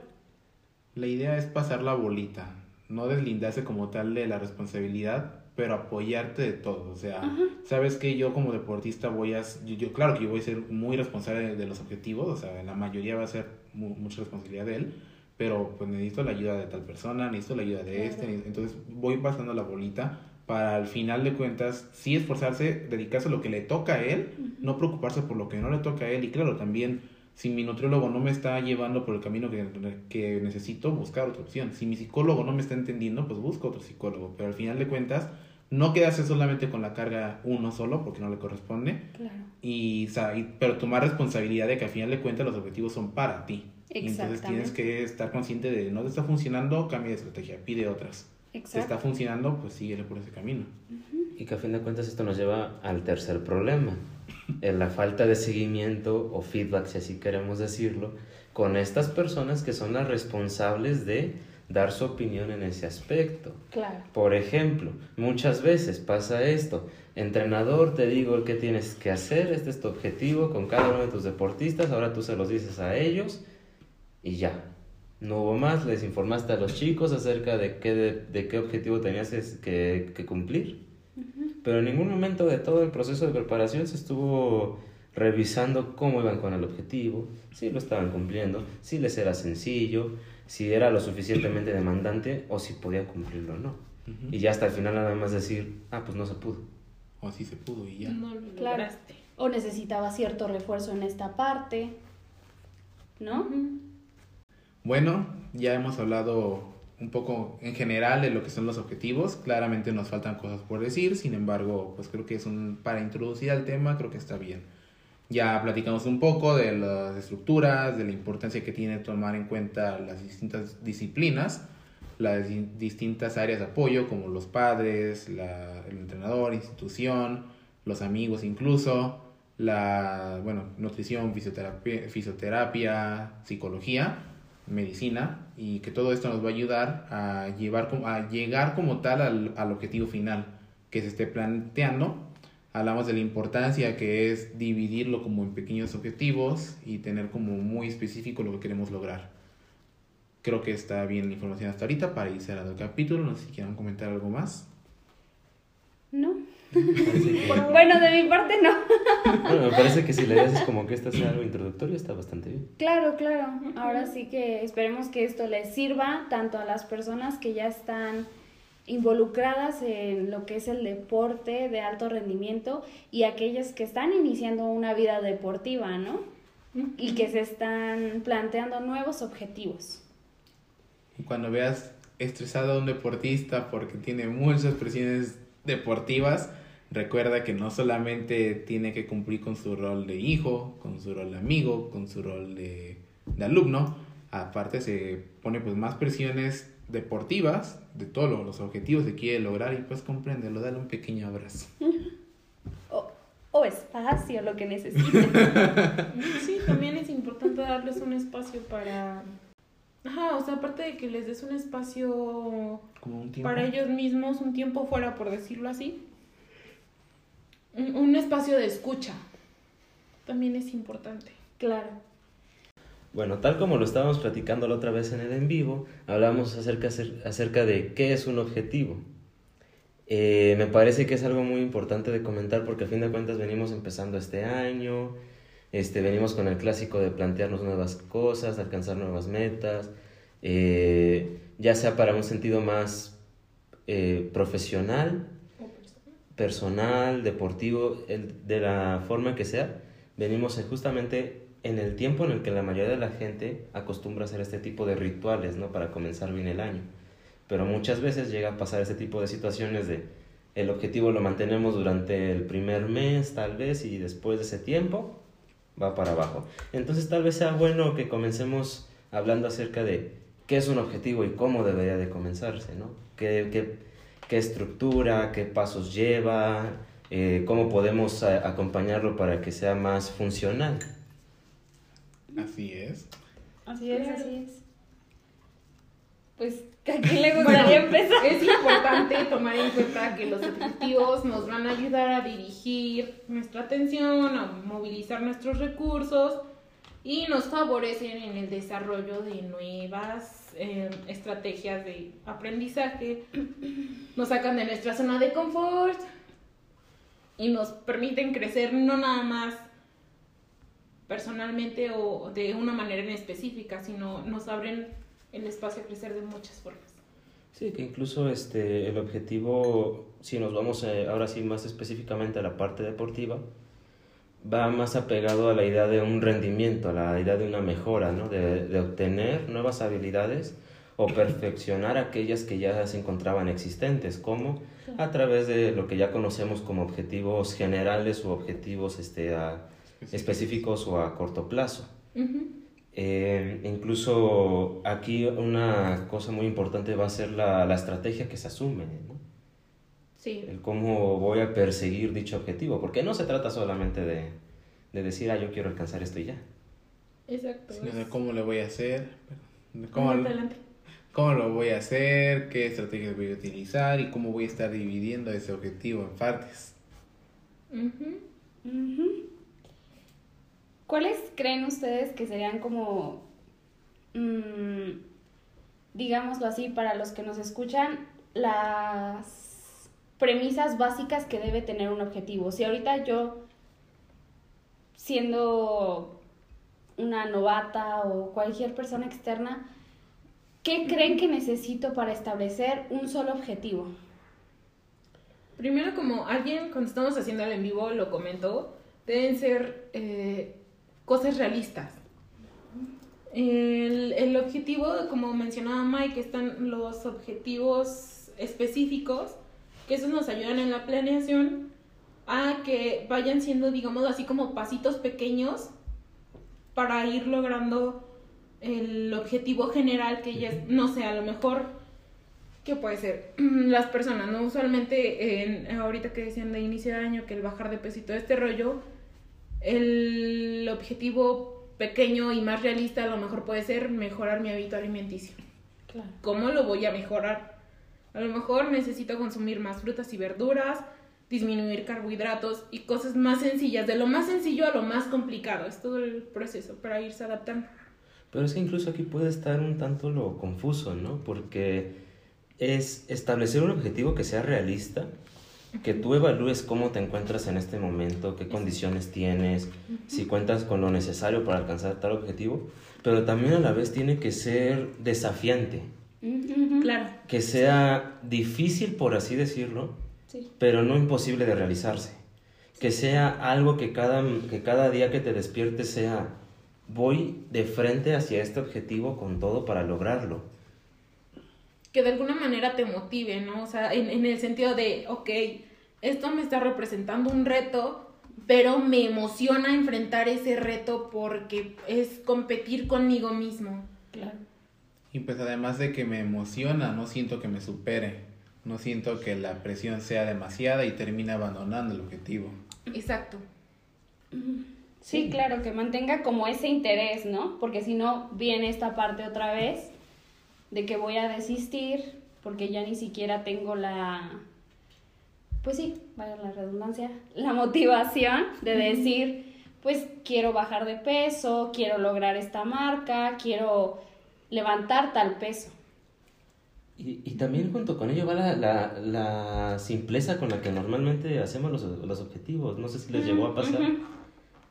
La idea es pasar la bolita, no deslindarse como tal de la responsabilidad, pero apoyarte de todo. O sea, sabes que yo como deportista voy a, yo, yo- claro que yo voy a ser muy responsable de, de los objetivos, o sea, la mayoría va a ser mu- mucha responsabilidad de él, pero pues necesito la ayuda de tal persona, necesito la ayuda de Claro. este, entonces voy pasando la bolita para al final de cuentas sí esforzarse, dedicarse a lo que le toca a él, no preocuparse por lo que no le toca a él y claro, también si mi nutriólogo no me está llevando por el camino que, que necesito, buscar otra opción. Si mi psicólogo no me está entendiendo, pues busco otro psicólogo. Pero al final de cuentas, no quedarse solamente con la carga uno solo, porque no le corresponde. Claro. Y, pero tomar responsabilidad de que al final de cuentas los objetivos son para ti. Y Entonces tienes que estar consciente de no te está funcionando, cambia de estrategia, pide otras. Te Exacto. está funcionando, pues síguele por ese camino. Y que a fin de cuentas esto nos lleva al tercer problema, en la falta de seguimiento o feedback, si así queremos decirlo, con estas personas que son las responsables de dar su opinión en ese aspecto. Claro. Por ejemplo, muchas veces pasa esto, entrenador, te digo qué tienes que hacer, este es tu objetivo con cada uno de tus deportistas, ahora tú se los dices a ellos y ya. No hubo más, les informaste a los chicos acerca de qué, de, de qué objetivo tenías que, que cumplir. Pero en ningún momento de todo el proceso de preparación se estuvo revisando cómo iban con el objetivo, si lo estaban cumpliendo, si les era sencillo, si era lo suficientemente demandante o si podían cumplirlo o no. Y ya hasta el final nada más decir, ah, pues no se pudo. O así se pudo y ya. No lo Claro. lograste. O necesitaba cierto refuerzo en esta parte, ¿no? Bueno, ya hemos hablado un poco en general de lo que son los objetivos. Claramente nos faltan cosas por decir, sin embargo, pues creo que es un para introducir al tema, creo que está bien. Ya platicamos un poco de las estructuras, de la importancia que tiene tomar en cuenta las distintas disciplinas, las di- distintas áreas de apoyo como los padres, la- el entrenador, institución, los amigos incluso, la bueno, nutrición, fisioterapia, fisioterapia, psicología medicina y que todo esto nos va a ayudar a, llevar, a llegar como tal al, al objetivo final que se esté planteando. Hablamos de la importancia que es dividirlo como en pequeños objetivos y tener como muy específico lo que queremos lograr. Creo que está bien la información hasta ahorita para ir cerrando el capítulo. No sé si quieran comentar algo más. No. Bueno, de mi parte no. Bueno, me parece que si le haces como que esto sea algo introductorio está bastante bien. Claro, claro. Ahora sí que esperemos que esto les sirva tanto a las personas que ya están involucradas en lo que es el deporte de alto rendimiento y aquellas que están iniciando una vida deportiva, ¿no? Y que se están planteando nuevos objetivos. Cuando veas estresado a un deportista porque tiene muchas presiones deportivas, recuerda que no solamente tiene que cumplir con su rol de hijo, con su rol de amigo, con su rol de, de alumno, aparte se pone pues más presiones deportivas de todos lo- los objetivos que quiere lograr y pues compréndelo, dale un pequeño abrazo. <laughs> O, o espacio, lo que necesiten. <laughs> Sí, también es importante darles un espacio para... Ajá, o sea, aparte de que les des un espacio Como un tiempo. para ellos mismos, un tiempo fuera, por decirlo así, un, un espacio de escucha, también es importante. claro. Bueno, tal como lo estábamos platicando la otra vez en el en vivo, hablamos acerca, acerca de qué es un objetivo. Eh, me parece que es algo muy importante de comentar porque a fin de cuentas venimos empezando este año, este, venimos con el clásico de plantearnos nuevas cosas, alcanzar nuevas metas, eh, ya sea para un sentido más eh, profesional, personal, deportivo, el- de la forma que sea, venimos en- justamente en el tiempo en el que la mayoría de la gente acostumbra a hacer este tipo de rituales, ¿no? Para comenzar bien el año. Pero muchas veces llega a pasar este tipo de situaciones de el objetivo lo mantenemos durante el primer mes, tal vez, y después de ese tiempo va para abajo. Entonces tal vez sea bueno que comencemos hablando acerca de qué es un objetivo y cómo debería de comenzarse, ¿no? ¿Qué, qué, qué estructura, qué pasos lleva, eh, cómo podemos acompañarlo para que sea más funcional. Así es. Así es, Claro. así es. Pues, ¿a quién le gustaría empezar? Es importante tomar en cuenta que los objetivos nos van a ayudar a dirigir nuestra atención, a movilizar nuestros recursos y nos favorecen en el desarrollo de nuevas eh, estrategias de aprendizaje, nos sacan de nuestra zona de confort y nos permiten crecer no nada más personalmente o de una manera en específica, sino nos abren el espacio a crecer de muchas formas. Sí, que incluso este, el objetivo, si nos vamos eh, ahora sí más específicamente a la parte deportiva, va más apegado a la idea de un rendimiento, a la idea de una mejora, ¿no? de, de obtener nuevas habilidades o perfeccionar aquellas que ya se encontraban existentes, como a través de lo que ya conocemos como objetivos generales o objetivos este, a- específicos o a corto plazo. Ujú. Eh, incluso aquí una cosa muy importante va a ser la, la estrategia que se asume, ¿no? Sí, el cómo voy a perseguir dicho objetivo, porque no se trata solamente de, de decir, ah, yo quiero alcanzar esto y ya. exacto. Sino de cómo le voy a hacer, cómo, Adelante. cómo lo voy a hacer, qué estrategias voy a utilizar y cómo voy a estar dividiendo ese objetivo en partes. Ujú. Ujú. ¿Cuáles creen ustedes que serían como, mm, digámoslo así, para los que nos escuchan, las premisas básicas que debe tener un objetivo? Si ahorita yo, siendo una novata o cualquier persona externa, ¿qué creen que necesito para establecer un solo objetivo? Primero, como alguien cuando estamos haciendo el en vivo lo comentó, deben ser eh, cosas realistas. El, el objetivo, como mencionaba Mike, están los objetivos específicos, que esos nos ayudan en la planeación a que vayan siendo, digamos, así como pasitos pequeños para ir logrando el objetivo general que ya, no sé, a lo mejor ¿Qué puede ser? <clears throat> Las personas, ¿no? Usualmente, en, ahorita que decían de inicio de año que el bajar de todo este rollo, el objetivo pequeño y más realista a lo mejor puede ser mejorar mi hábito alimenticio. Claro. ¿Cómo lo voy a mejorar? A lo mejor necesito consumir más frutas y verduras, disminuir carbohidratos y cosas más sencillas, de lo más sencillo a lo más complicado. Es todo el proceso para irse adaptando. Pero es que incluso aquí puede estar un tanto lo confuso, ¿no? Porque es establecer un objetivo que sea realista, que tú evalúes cómo te encuentras en este momento, qué condiciones tienes, si cuentas con lo necesario para alcanzar tal objetivo, pero también a la vez tiene que ser desafiante. Claro. que sea difícil, por así decirlo, Sí. pero no imposible de realizarse. Que sea algo que cada, que cada día que te despiertes sea, voy de frente hacia este objetivo con todo para lograrlo. Que de alguna manera te motive, ¿no? O sea, en, en el sentido de, ok, esto me está representando un reto, pero me emociona enfrentar ese reto porque es competir conmigo mismo. Claro. Y pues además de que me emociona, no siento que me supere. No siento que la presión sea demasiada y termine abandonando el objetivo. Exacto. Sí, claro, que mantenga como ese interés, ¿no? Porque si no, viene esta parte otra vez de que voy a desistir porque ya ni siquiera tengo la, pues sí, vaya la redundancia, la motivación de decir, pues quiero bajar de peso, quiero lograr esta marca, quiero levantar tal peso. Y, y también junto con ello va la, la, la simpleza con la que normalmente hacemos los, los objetivos. No sé si les llegó a pasar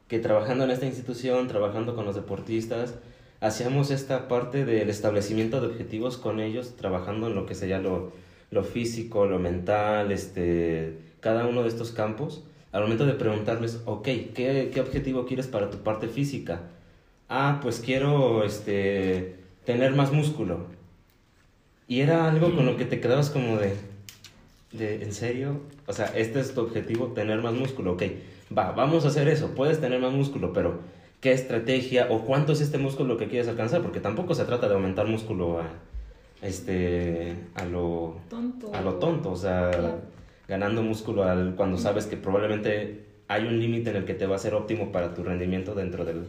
que trabajando en esta institución, trabajando con los deportistas, hacíamos esta parte del establecimiento de objetivos con ellos, trabajando en lo que sería lo, lo físico, lo mental, este, cada uno de estos campos. Al momento de preguntarles, ok, ¿qué, qué objetivo quieres para tu parte física? Ah, pues quiero este, tener más músculo. Y era algo con lo que te quedabas como de, de, ¿en serio? O sea, este es tu objetivo, tener más músculo, ok. Va, vamos a hacer eso, puedes tener más músculo, pero ¿qué estrategia o cuánto es este músculo que quieres alcanzar? Porque tampoco se trata de aumentar músculo a, este, a lo Tonto. a lo tonto, o sea, Claro. ganando músculo al, cuando sabes que probablemente hay un límite en el que te va a ser óptimo para tu rendimiento dentro, del,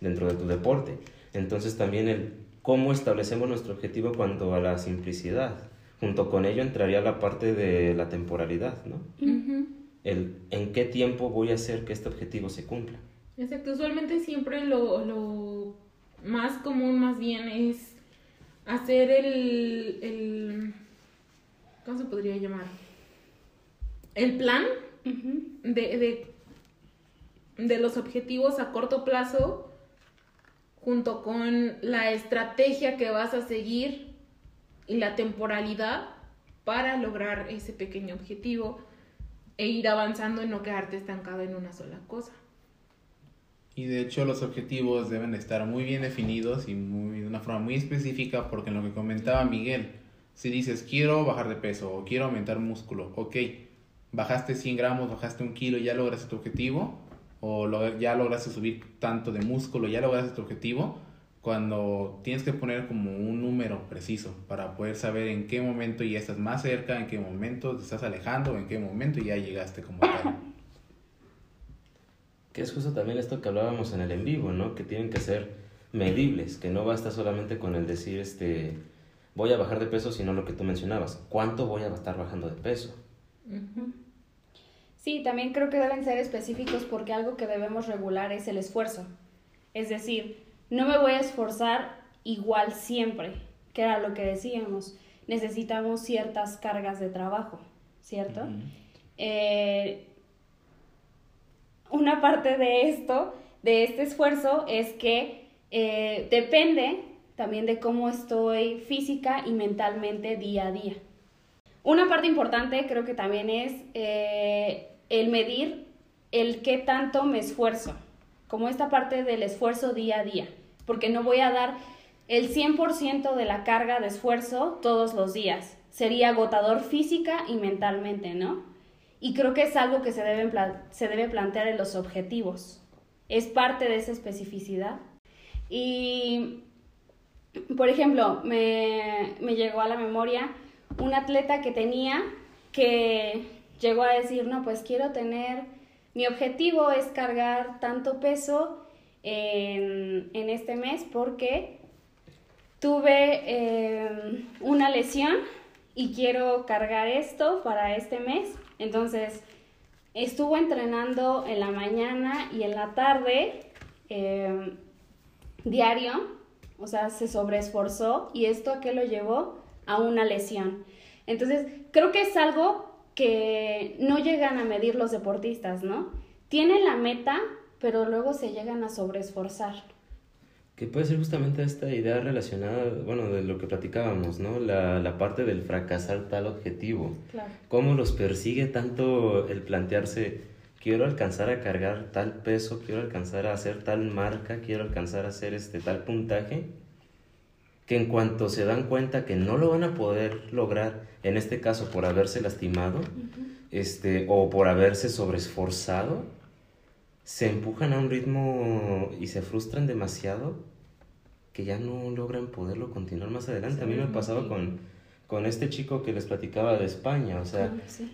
dentro de tu deporte. Entonces también el cómo establecemos nuestro objetivo cuanto a la simplicidad. Junto con ello entraría la parte de la temporalidad, ¿no? El en qué tiempo voy a hacer que este objetivo se cumpla. Exacto, usualmente siempre lo, lo más común más bien es hacer el, el ¿cómo se podría llamar? El plan de, de, de los objetivos a corto plazo junto con la estrategia que vas a seguir y la temporalidad para lograr ese pequeño objetivo e ir avanzando y no quedarte estancado en una sola cosa. Y de hecho los objetivos deben estar muy bien definidos y muy, de una forma muy específica porque en lo que comentaba Miguel, si dices quiero bajar de peso o quiero aumentar músculo, ok, bajaste 100 gramos, bajaste un kilo, ya lograste tu objetivo o ya lograste subir tanto de músculo, ya lograste tu objetivo, cuando tienes que poner como un número preciso para poder saber en qué momento ya estás más cerca, en qué momento te estás alejando, en qué momento ya llegaste como tal. Que es justo también esto que hablábamos en el en vivo, ¿no? Que tienen que ser medibles, que no basta solamente con el decir, este, voy a bajar de peso, sino lo que tú mencionabas, ¿cuánto voy a estar bajando de peso? Sí, también creo que deben ser específicos porque algo que debemos regular es el esfuerzo. Es decir, no me voy a esforzar igual siempre, que era lo que decíamos. Necesitamos ciertas cargas de trabajo, ¿cierto? Ujú. Eh, una parte de esto, de este esfuerzo, es que eh, depende también de cómo estoy física y mentalmente día a día. Una parte importante creo que también es eh, el medir el qué tanto me esfuerzo, como esta parte del esfuerzo día a día, porque no voy a dar el 100% de la carga de esfuerzo todos los días. Sería agotador física y mentalmente, ¿no? Y creo que es algo que se, deben pla- se debe plantear en los objetivos. Es parte de esa especificidad. Y, por ejemplo, me, me llegó a la memoria un atleta que tenía que llegó a decir, no, pues quiero tener, mi objetivo es cargar tanto peso en, en este mes porque tuve eh, una lesión y quiero cargar esto para este mes. Entonces, estuvo entrenando en la mañana y en la tarde eh, diario, o sea, se sobreesforzó y esto a qué lo llevó a una lesión. Entonces, creo que es algo que no llegan a medir los deportistas, ¿no? Tienen la meta, pero luego se llegan a sobreesforzar. Que puede ser justamente esta idea relacionada, bueno, de lo que platicábamos, ¿no? La, la parte del fracasar tal objetivo. Claro. ¿Cómo los persigue tanto el plantearse, quiero alcanzar a cargar tal peso, quiero alcanzar a hacer tal marca, quiero alcanzar a hacer este tal puntaje? Que en cuanto se dan cuenta que no lo van a poder lograr, en este caso por haberse lastimado, este, o por haberse sobreesforzado, se empujan a un ritmo y se frustran demasiado que ya no logran poderlo continuar más adelante. A mí me pasaba con, con este chico que les platicaba de España, o sea, sí.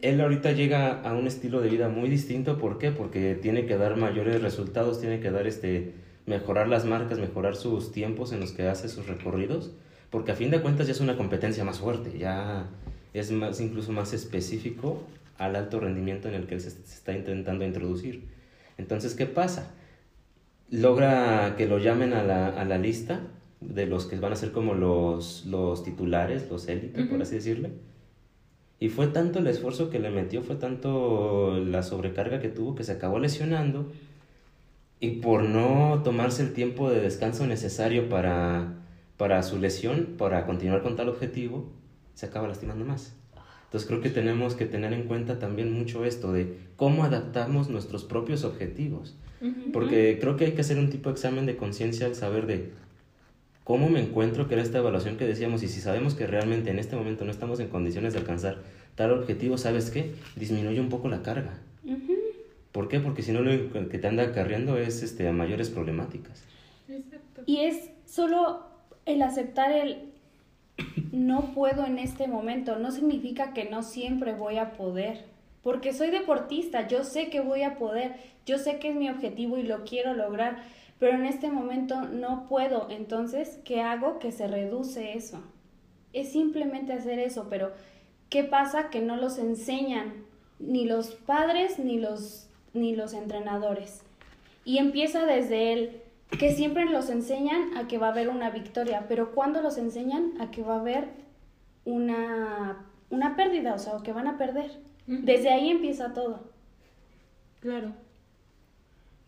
Él ahorita llega a un estilo de vida muy distinto, ¿por qué? Porque tiene que dar mayores resultados, tiene que dar este mejorar las marcas, mejorar sus tiempos en los que hace sus recorridos, porque a fin de cuentas ya es una competencia más fuerte, ya es más incluso más específico al alto rendimiento en el que él se, se está intentando introducir. Entonces, ¿qué pasa? Logra que lo llamen a la, a la lista de los que van a ser como los, los titulares, los élites, por así decirle. Y fue tanto el esfuerzo que le metió, fue tanto la sobrecarga que tuvo que se acabó lesionando. Y por no tomarse el tiempo de descanso necesario para, para su lesión, para continuar con tal objetivo, se acaba lastimando más. Entonces creo que tenemos que tener en cuenta también mucho esto de cómo adaptamos nuestros propios objetivos. Porque creo que hay que hacer un tipo de examen de conciencia al saber de cómo me encuentro, que era esta evaluación que decíamos, y si sabemos que realmente en este momento no estamos en condiciones de alcanzar tal objetivo, ¿sabes qué? Disminuye un poco la carga. ¿Por qué? Porque si no lo que te anda acarreando es este, a mayores problemáticas. Exacto. Y es solo el aceptar el no puedo en este momento, no significa que no siempre voy a poder, porque soy deportista, yo sé que voy a poder, yo sé que es mi objetivo y lo quiero lograr, pero en este momento no puedo, entonces, ¿qué hago? Que se reduce eso. Es simplemente hacer eso, pero ¿qué pasa? Que no los enseñan ni los padres ni los, ni los entrenadores. Y empieza desde el que siempre los enseñan a que va a haber una victoria, pero cuando los enseñan a que va a haber una, una pérdida, o sea, o que van a perder. Desde ahí empieza todo. Claro.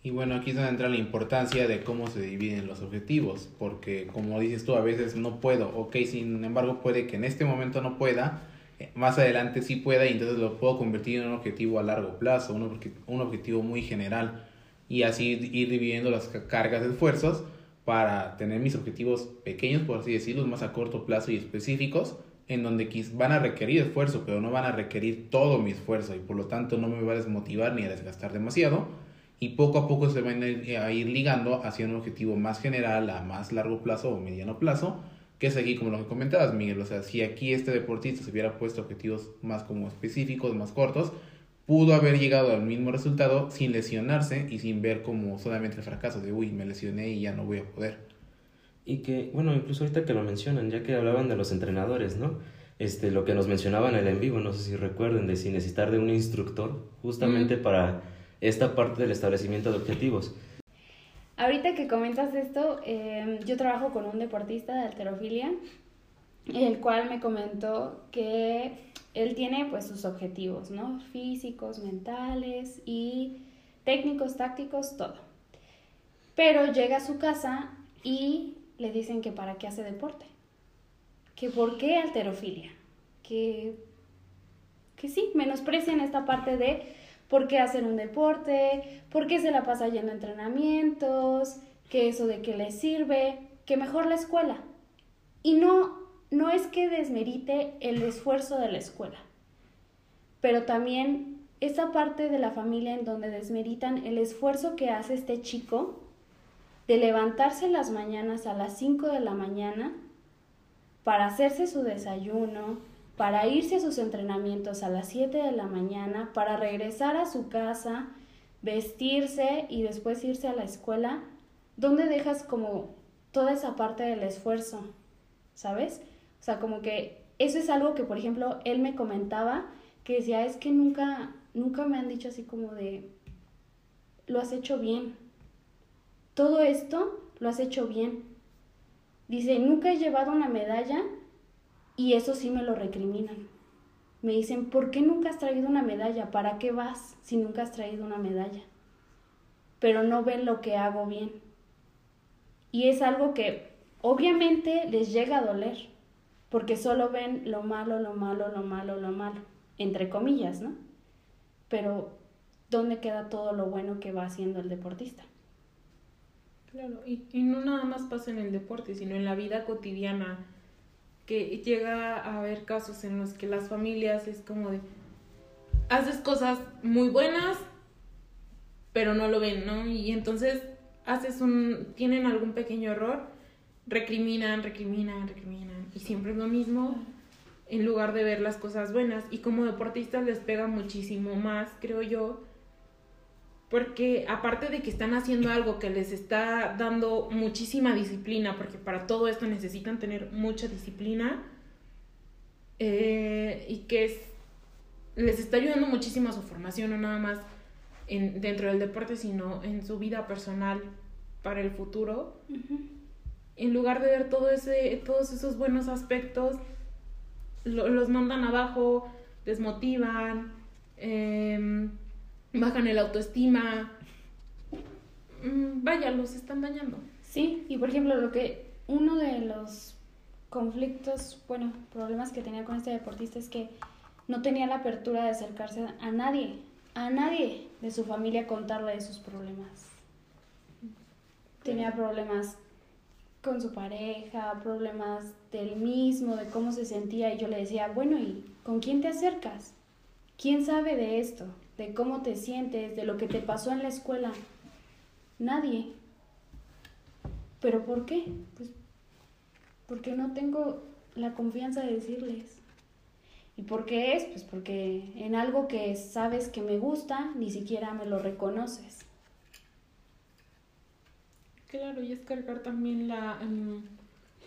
Y bueno, aquí es donde entra la importancia de cómo se dividen los objetivos, porque como dices tú, a veces no puedo, ok, sin embargo puede que en este momento no pueda, eh, más adelante sí pueda y entonces lo puedo convertir en un objetivo a largo plazo, un, obje- un objetivo muy general y así ir dividiendo las ca- cargas de esfuerzos para tener mis objetivos pequeños, por así decirlo, más a corto plazo y específicos, en donde van a requerir esfuerzo, pero no van a requerir todo mi esfuerzo y por lo tanto no me va a desmotivar ni a desgastar demasiado y poco a poco se van a ir, a ir ligando hacia un objetivo más general, a más largo plazo o mediano plazo, que es aquí como lo que comentabas, Miguel. O sea, si aquí este deportista se hubiera puesto objetivos más como específicos, más cortos, pudo haber llegado al mismo resultado sin lesionarse y sin ver como solamente el fracaso de, uy, me lesioné y ya no voy a poder. Y que, bueno, incluso ahorita que lo mencionan, ya que hablaban de los entrenadores, ¿no? Este, lo que nos mencionaban en el en vivo, no sé si recuerden, de si necesitar de un instructor, justamente Mm. para esta parte del establecimiento de objetivos. Ahorita que comentas esto, eh, yo trabajo con un deportista de alterofilia, el cual me comentó que él tiene pues sus objetivos, ¿no? Físicos, mentales y técnicos, tácticos, todo. Pero llega a su casa y le dicen que para qué hace deporte, que por qué alterofilia, que, que sí, menosprecian esta parte de por qué hacer un deporte, por qué se la pasa yendo a entrenamientos, que eso de qué le sirve, que mejor la escuela. Y no, no es que desmerite el esfuerzo de la escuela, pero también esa parte de la familia en donde desmeritan el esfuerzo que hace este chico de levantarse las mañanas a las 5 de la mañana para hacerse su desayuno, para irse a sus entrenamientos a las 7 de la mañana, para regresar a su casa, vestirse y después irse a la escuela, ¿dónde dejas como toda esa parte del esfuerzo? ¿Sabes? O sea, como que eso es algo que, por ejemplo, él me comentaba, que decía, es que nunca, nunca me han dicho así como de, lo has hecho bien. Todo esto lo has hecho bien. Dice, nunca he llevado una medalla y eso sí me lo recriminan. Me dicen, ¿por qué nunca has traído una medalla? ¿Para qué vas si nunca has traído una medalla? Pero no ven lo que hago bien. Y es algo que obviamente les llega a doler, porque solo ven lo malo, lo malo, lo malo, lo malo, entre comillas, ¿no? Pero ¿dónde queda todo lo bueno que va haciendo el deportista? Claro, y, y no nada más pasa en el deporte, sino en la vida cotidiana, que llega a haber casos en los que las familias es como de, haces cosas muy buenas, pero no lo ven, ¿no? Y entonces haces un, tienen algún pequeño error, recriminan, recriminan, recriminan, y siempre es lo mismo en lugar de ver las cosas buenas. Y como deportistas les pega muchísimo más, creo yo, porque aparte de que están haciendo algo que les está dando muchísima disciplina, porque para todo esto necesitan tener mucha disciplina, eh, y que es, les está ayudando muchísimo a su formación, no nada más en, dentro del deporte, sino en su vida personal para el futuro. En lugar de ver todo ese, todos esos buenos aspectos, los mandan abajo, desmotivan. Eh, bajan el autoestima. Mm, vaya, los están dañando. Sí, y por ejemplo, lo que uno de los conflictos, bueno, problemas que tenía con este deportista es que no tenía la apertura de acercarse a nadie, a nadie de su familia contarle de sus problemas. Tenía problemas con su pareja, problemas del mismo, de cómo se sentía, y yo le decía, bueno, ¿y con quién te acercas? ¿Quién sabe de esto? De cómo te sientes, de lo que te pasó en la escuela. Nadie. ¿Pero por qué? Pues porque no tengo la confianza de decirles. ¿Y por qué es? Pues porque en algo que sabes que me gusta, ni siquiera me lo reconoces. Claro, y es cargar también la em,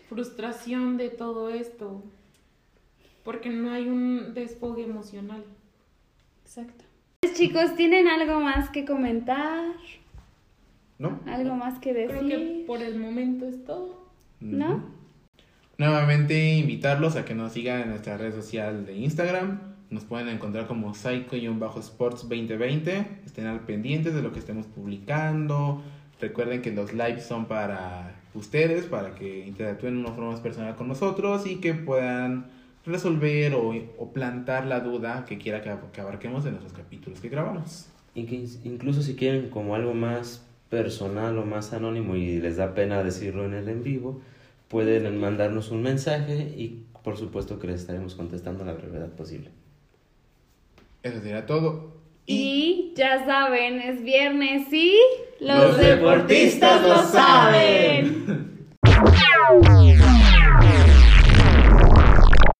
frustración de todo esto, porque no hay un desfogue emocional. Exacto chicos, ¿tienen algo más que comentar? ¿No? ¿Algo más que decir? Creo que por el momento es todo. ¿No? Nuevamente invitarlos a que nos sigan en nuestra red social de Instagram. Nos pueden encontrar como Psycho-Sports2020. Estén al pendientes de lo que estemos publicando. Recuerden que los lives son para ustedes, para que interactúen de una forma más personal con nosotros y que puedan resolver o, o plantar la duda que quiera que, que abarquemos de nuestros capítulos que grabamos. Y que incluso si quieren como algo más personal o más anónimo y les da pena decirlo en el en vivo, pueden mandarnos un mensaje y por supuesto que les estaremos contestando a la brevedad posible. Eso será todo. Y, y ya saben, es viernes y los, los deportistas, deportistas lo saben. <laughs>